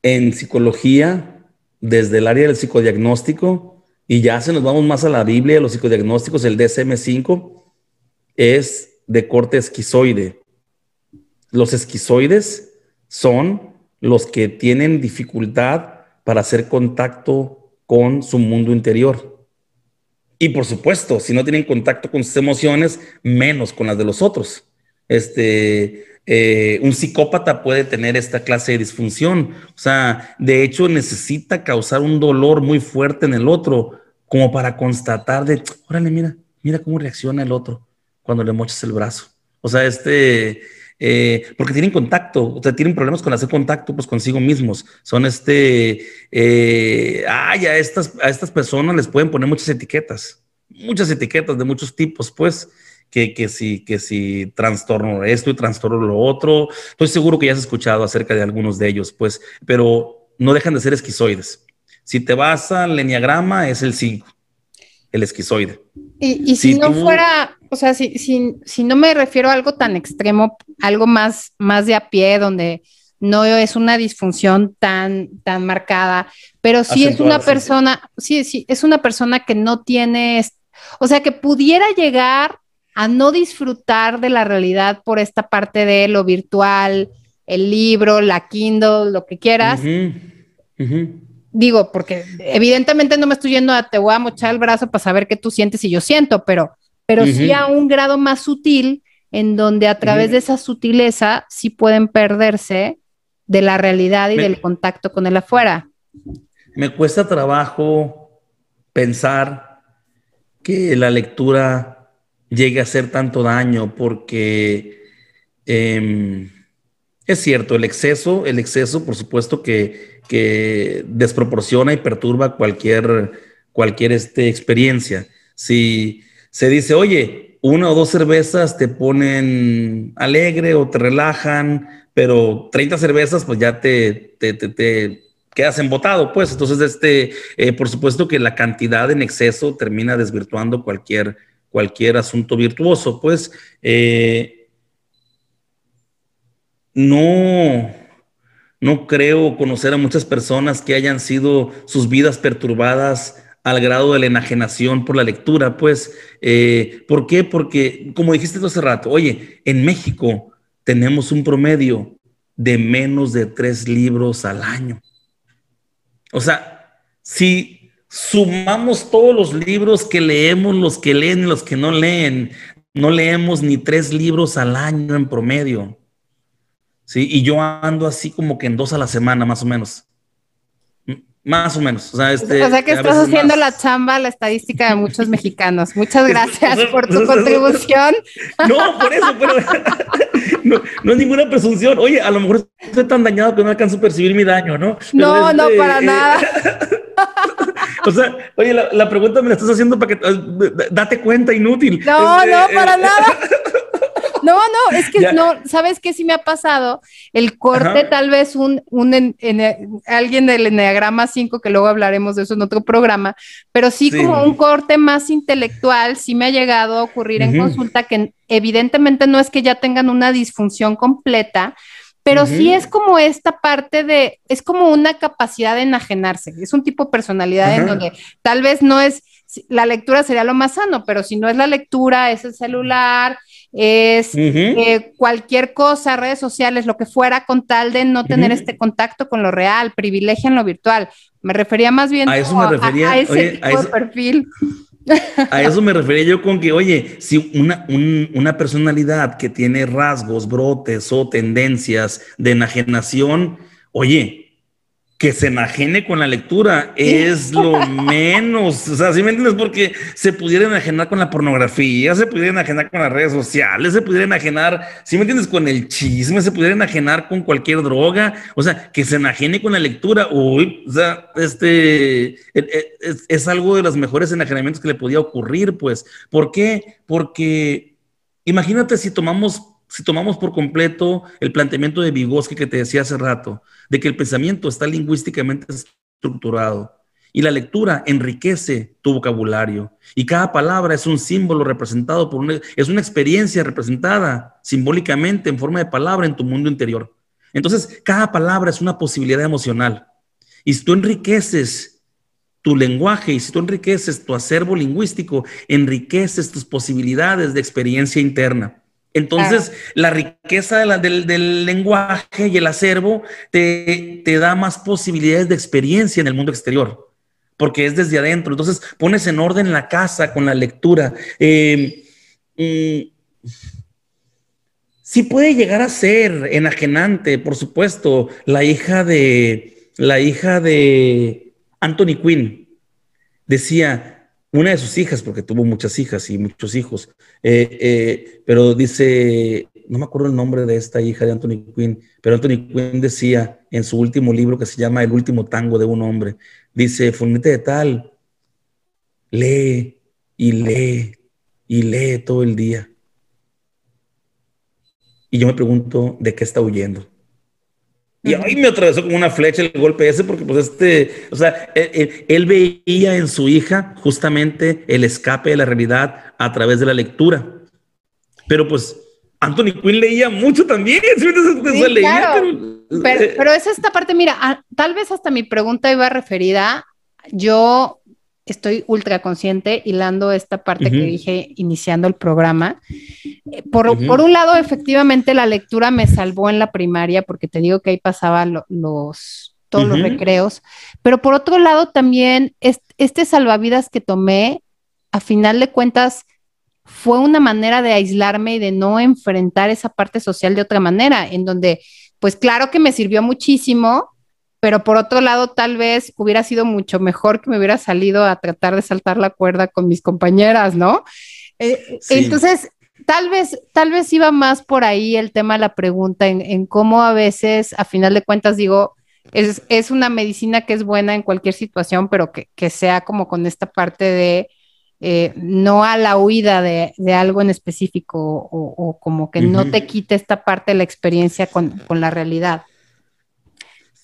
en psicología, desde el área del psicodiagnóstico, y ya se nos vamos más a la Biblia, los psicodiagnósticos, el DSM5 es de corte esquizoide. Los esquizoides son los que tienen dificultad para hacer contacto con su mundo interior. Y por supuesto, si no tienen contacto con sus emociones, menos con las de los otros. Este, eh, un psicópata puede tener esta clase de disfunción. O sea, de hecho necesita causar un dolor muy fuerte en el otro como para constatar de, órale, mira, mira cómo reacciona el otro cuando le mochas el brazo. O sea, este, eh, porque tienen contacto, o sea, tienen problemas con hacer contacto pues consigo mismos. Son este, eh, ay, a estas, a estas personas les pueden poner muchas etiquetas, muchas etiquetas de muchos tipos, pues, que, que si, que si trastorno esto y trastorno lo otro. Estoy seguro que ya has escuchado acerca de algunos de ellos, pues, pero no dejan de ser esquizoides. Si te vas al enneagrama, es el 5 el esquizoide. Y, si, no fuera, o sea, si, si, no me refiero a algo tan extremo, algo más, más de a pie, donde no es una disfunción tan, tan marcada, pero sí es una persona, sí, sí, es una persona que no tiene, o sea, que pudiera llegar a no disfrutar de la realidad por esta parte de lo virtual, el libro, la Kindle, lo que quieras. Digo, porque evidentemente no me estoy yendo a te voy a mochar el brazo para saber qué tú sientes y yo siento, pero, pero sí a un grado más sutil, en donde a través de esa sutileza sí pueden perderse de la realidad y del contacto con el afuera. Me cuesta trabajo pensar que la lectura llegue a hacer tanto daño porque em, es cierto, el exceso, el exceso, por supuesto que que desproporciona y perturba cualquier, cualquier este, experiencia. Si, se dice, oye, una o dos cervezas te ponen alegre o te relajan, pero 30 cervezas pues ya te, te, te, quedas embotado, pues. Entonces, este, eh, por supuesto que la cantidad en exceso termina desvirtuando cualquier, cualquier asunto virtuoso, pues. Eh, no, no creo conocer a muchas personas que hayan sido sus vidas perturbadas al grado de la enajenación por la lectura, pues, eh, ¿por qué? Porque, como dijiste hace rato, oye, en México tenemos un promedio de menos de tres libros al año. O sea, si sumamos todos los libros que leemos, los que leen y los que no leen, no leemos ni tres libros al año en promedio. Sí, y yo ando así como que en dos a la semana, más o menos. Más o menos. O sea, este, o sea que estás haciendo la chamba, la estadística de muchos mexicanos. Muchas gracias por tu contribución. No, por eso, pero no, es ninguna presunción. Oye, a lo mejor estoy tan dañado que no alcanzo a percibir mi daño, ¿no? no, no, este, para eh, nada. o sea, oye, la, pregunta me la estás haciendo para que eh, date cuenta, inútil. No, este, no, para eh, nada. No, no, es que no, ¿sabes qué sí me ha pasado? El corte, tal vez un, un alguien del Enneagrama 5, que luego hablaremos de eso en otro programa, pero sí, como un corte más intelectual, sí me ha llegado a ocurrir en consulta que evidentemente no es que ya tengan una disfunción completa, pero sí es como esta parte de, es como una capacidad de enajenarse, es un tipo de personalidad en donde tal vez no es, la lectura sería lo más sano, pero si no es la lectura, es el celular, es eh, cualquier cosa, redes sociales, lo que fuera, con tal de no tener este contacto con lo real, privilegian lo virtual. Me refería más bien a, eso me refería, a, ese tipo de perfil. A eso me refería yo con que, oye, si una, una personalidad que tiene rasgos, brotes o tendencias de enajenación, oye, que se enajene con la lectura es lo menos. O sea, ¿sí me entiendes? Porque se pudiera enajenar con la pornografía, se pudiera enajenar con las redes sociales, se pudiera enajenar, ¿sí me entiendes? Con el chisme, se pudiera enajenar con cualquier droga. O sea, que se enajene con la lectura. Uy, o sea, este e, e, es, es algo de los mejores enajenamientos que le podía ocurrir, pues. ¿Por qué? Porque imagínate si tomamos si tomamos por completo el planteamiento de Vygotsky que te decía hace rato, de que el pensamiento está lingüísticamente estructurado y la lectura enriquece tu vocabulario y cada palabra es un símbolo representado por una, es una experiencia representada simbólicamente en forma de palabra en tu mundo interior. Entonces, cada palabra es una posibilidad emocional. Y si tú enriqueces tu lenguaje y si tú enriqueces tu acervo lingüístico, enriqueces tus posibilidades de experiencia interna. Entonces, la riqueza del, lenguaje y el acervo te, da más posibilidades de experiencia en el mundo exterior, porque es desde adentro. Entonces, pones en orden la casa con la lectura. Eh, mm, sí puede llegar a ser enajenante, por supuesto, la hija de, la hija de Anthony Quinn. Decía, una de sus hijas, porque tuvo muchas hijas y muchos hijos, eh, eh, pero dice, no me acuerdo el nombre de esta hija de Anthony Quinn, pero Anthony Quinn decía en su último libro que se llama El último tango de un hombre, dice, Fulmite de tal, lee y lee y lee todo el día. Y yo me pregunto, ¿de qué está huyendo? Y ahí me atravesó como una flecha el golpe ese, porque pues este, o sea, él, veía en su hija justamente el escape de la realidad a través de la lectura. Pero pues Anthony Quinn leía mucho también. pero, eh, pero, es esta parte, mira, tal vez hasta mi pregunta iba referida, yo estoy ultra consciente hilando esta parte que dije iniciando el programa. Eh, por, un lado, efectivamente, la lectura me salvó en la primaria porque te digo que ahí pasaban los, todos los recreos, pero por otro lado también este salvavidas que tomé, a final de cuentas, fue una manera de aislarme y de no enfrentar esa parte social de otra manera, en donde, pues claro que me sirvió muchísimo, pero por otro lado, tal vez hubiera sido mucho mejor que me hubiera salido a tratar de saltar la cuerda con mis compañeras, ¿no? Eh, entonces, tal vez, tal vez iba más por ahí el tema de la pregunta, en, cómo a veces, a final de cuentas, digo, es, una medicina que es buena en cualquier situación, pero que, que sea como con esta parte de eh, no a la huida de, algo en específico o, como que no te quite esta parte de la experiencia con, la realidad.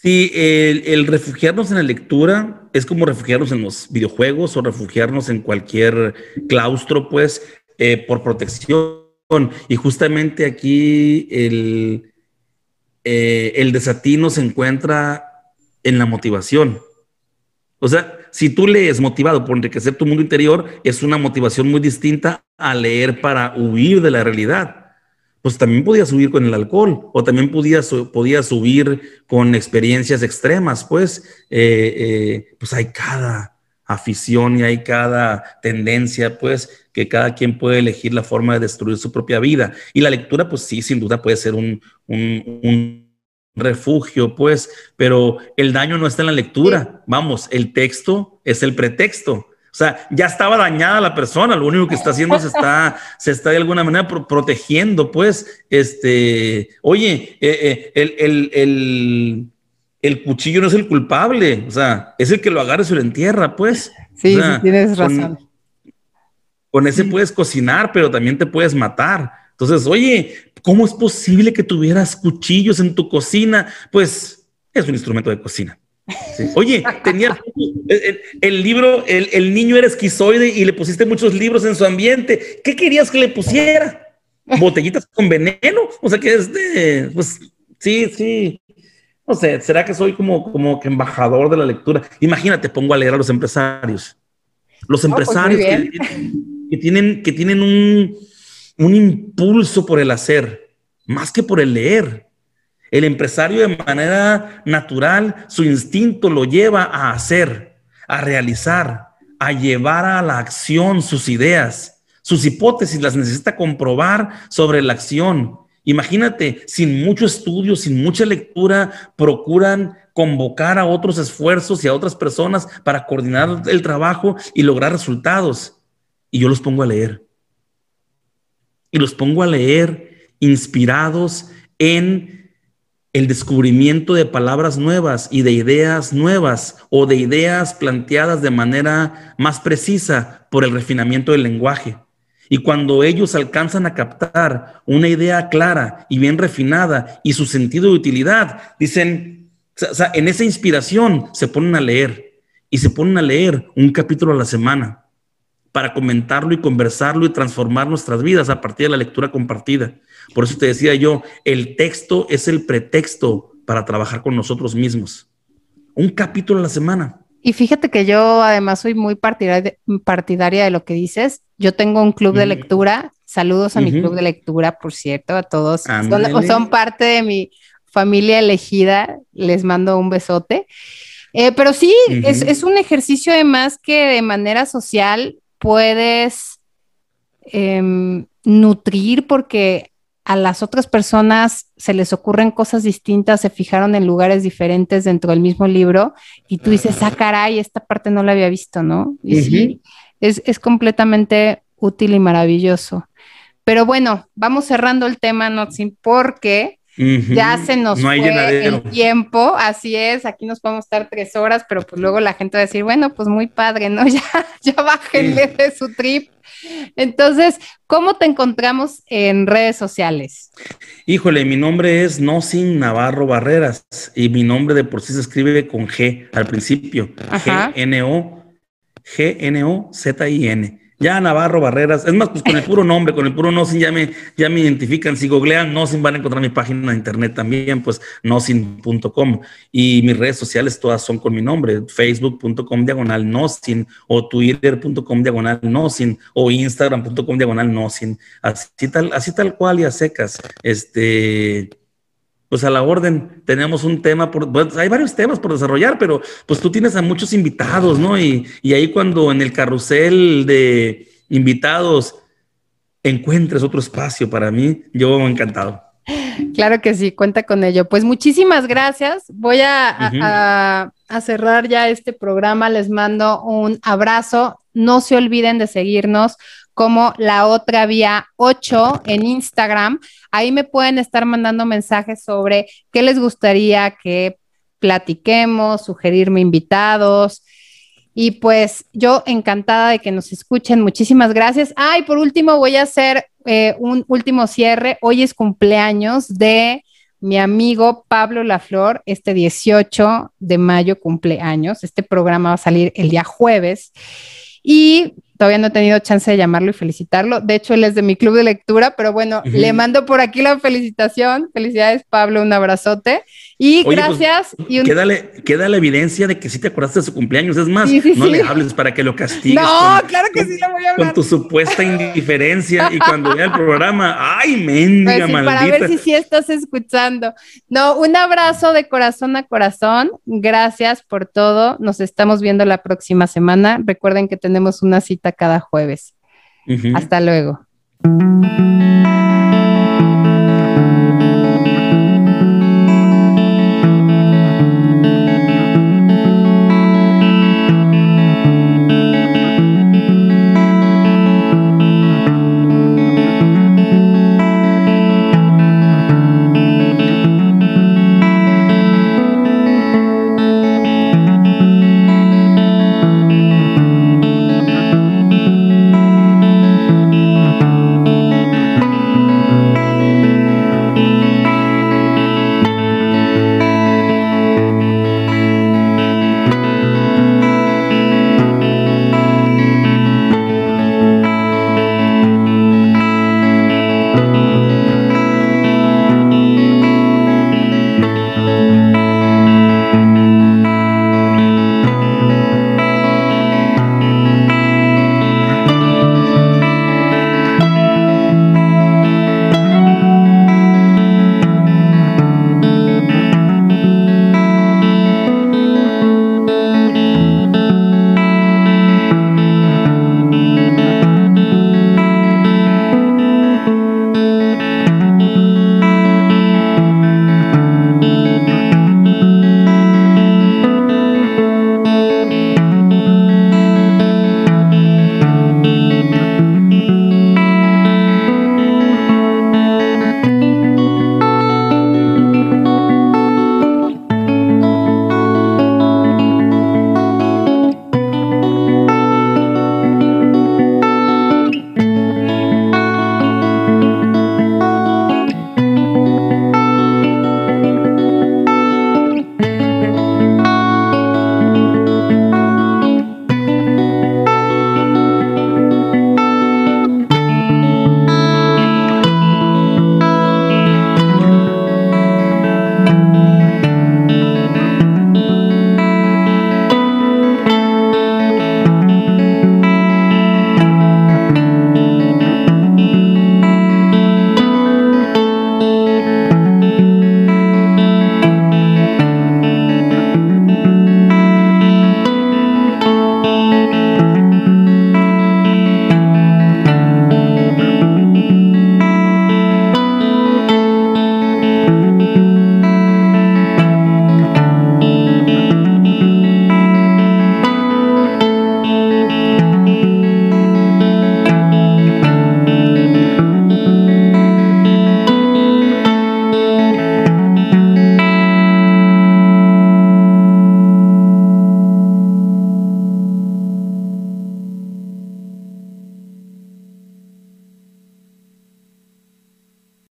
Sí, el, refugiarnos en la lectura es como refugiarnos en los videojuegos o refugiarnos en cualquier claustro, pues, eh, por protección. Y justamente aquí el, eh, el desatino se encuentra en la motivación. O sea, si tú lees motivado por enriquecer tu mundo interior, es una motivación muy distinta a leer para huir de la realidad. Pues también podías subir con el alcohol o también podías, podías subir con experiencias extremas, pues, eh, eh, pues hay cada afición y hay cada tendencia, pues, que cada quien puede elegir la forma de destruir su propia vida. Y la lectura, pues sí, sin duda puede ser un, un refugio, pues, pero el daño no está en la lectura. Vamos, el texto es el pretexto. O sea, ya estaba dañada la persona, lo único que está haciendo se está, se está de alguna manera protegiendo, pues, este, oye, eh, eh, el, cuchillo no es el culpable, o sea, es el que lo agarra y se lo entierra, pues. Sí, tienes razón. con ese puedes cocinar, pero también te puedes matar. Entonces, oye, ¿cómo es posible que tuvieras cuchillos en tu cocina? Pues es un instrumento de cocina. Oye, tenía el, libro, el, niño era esquizoide y le pusiste muchos libros en su ambiente. ¿Qué querías que le pusiera? ¿Botellitas con veneno? O sea, que es de, pues sí, sí. No sé, ¿será que soy como, como que embajador de la lectura? Imagínate, pongo a leer a los empresarios. Los pues, empresarios que tienen, que tienen un, un impulso por el hacer, más que por el leer. El empresario de manera natural, su instinto lo lleva a hacer, a realizar, a llevar a la acción sus ideas, sus hipótesis, las necesita comprobar sobre la acción. Imagínate, sin mucho estudio, sin mucha lectura, procuran convocar a otros esfuerzos y a otras personas para coordinar el trabajo y lograr resultados. Y yo los pongo a leer y los pongo a leer inspirados en el descubrimiento de palabras nuevas y de ideas nuevas o de ideas planteadas de manera más precisa por el refinamiento del lenguaje. Y cuando ellos alcanzan a captar una idea clara y bien refinada y su sentido de utilidad, dicen, en esa inspiración se ponen a leer y se ponen a leer un capítulo a la semana para comentarlo y conversarlo y transformar nuestras vidas a partir de la lectura compartida. Por eso te decía yo, el texto es el pretexto para trabajar con nosotros mismos. Un capítulo a la semana. Y fíjate que yo además soy muy partidaria, de lo que dices. Yo tengo un club de lectura. Saludos a mi club de lectura, por cierto, a todos. Son, parte de mi familia elegida. Les mando un besote. Eh, pero sí, es, es, un ejercicio además que de manera social puedes em, nutrir porque a las otras personas se les ocurren cosas distintas, se fijaron en lugares diferentes dentro del mismo libro y tú dices, ah, caray, esta parte no la había visto, ¿no? Y sí, es, completamente útil y maravilloso. Pero bueno, vamos cerrando el tema, Notsin, porque ya se nos fue el tiempo, así es, aquí nos podemos estar tres horas, pero pues luego la gente va a decir, bueno, pues muy padre, ¿no? Ya, ya bájenle de su trip. Entonces, ¿cómo te encontramos en redes sociales? Híjole, mi nombre es Nosin Navarro Barreras y mi nombre de por sí se escribe con G al principio. G-N-O, G-N-O-Z-I-N. Ya Navarro Barreras, es más, pues con el puro nombre, con el puro Nosin ya me, ya me identifican. Si googlean Nosin van a encontrar mi página de internet también, pues nosin.com. Y mis redes sociales todas son con mi nombre, facebook.com diagonal Nosin o twitter.com diagonal Nosin o instagram.com diagonal Nosin. Así tal, así tal cual y a secas. Este pues a la orden. Tenemos un tema, por, hay varios temas por desarrollar, pero pues tú tienes a muchos invitados, ¿no? Y, y ahí cuando en el carrusel de invitados encuentres otro espacio para mí, yo encantado. Claro que sí, cuenta con ello. Pues muchísimas gracias. Voy a, a, cerrar ya este programa. Les mando un abrazo. No se olviden de seguirnos como la otra vía 8 en Instagram. Ahí me pueden estar mandando mensajes sobre qué les gustaría que platiquemos, sugerirme invitados. Y pues yo encantada de que nos escuchen. Muchísimas gracias. Ah, y por último voy a hacer eh, un último cierre. Hoy es cumpleaños de mi amigo Pablo Laflor. Este 18 de mayo cumpleaños. Este programa va a salir el día jueves. Y todavía no he tenido chance de llamarlo y felicitarlo. De hecho, él es de mi club de lectura, pero bueno, le mando por aquí la felicitación. Felicidades, Pablo, un abrazote. Y pues, gracias. y queda, la evidencia de que sí te acordaste de su cumpleaños. Es más, no le hables para que lo castigues. No, claro que sí lo voy a hablar. Con tu supuesta indiferencia y cuando vea el programa, ¡ay, mendiga pues Para ver si sí estás escuchando. No, un abrazo de corazón a corazón. Gracias por todo. Nos estamos viendo la próxima semana. Recuerden que tenemos una cita cada jueves. Hasta luego.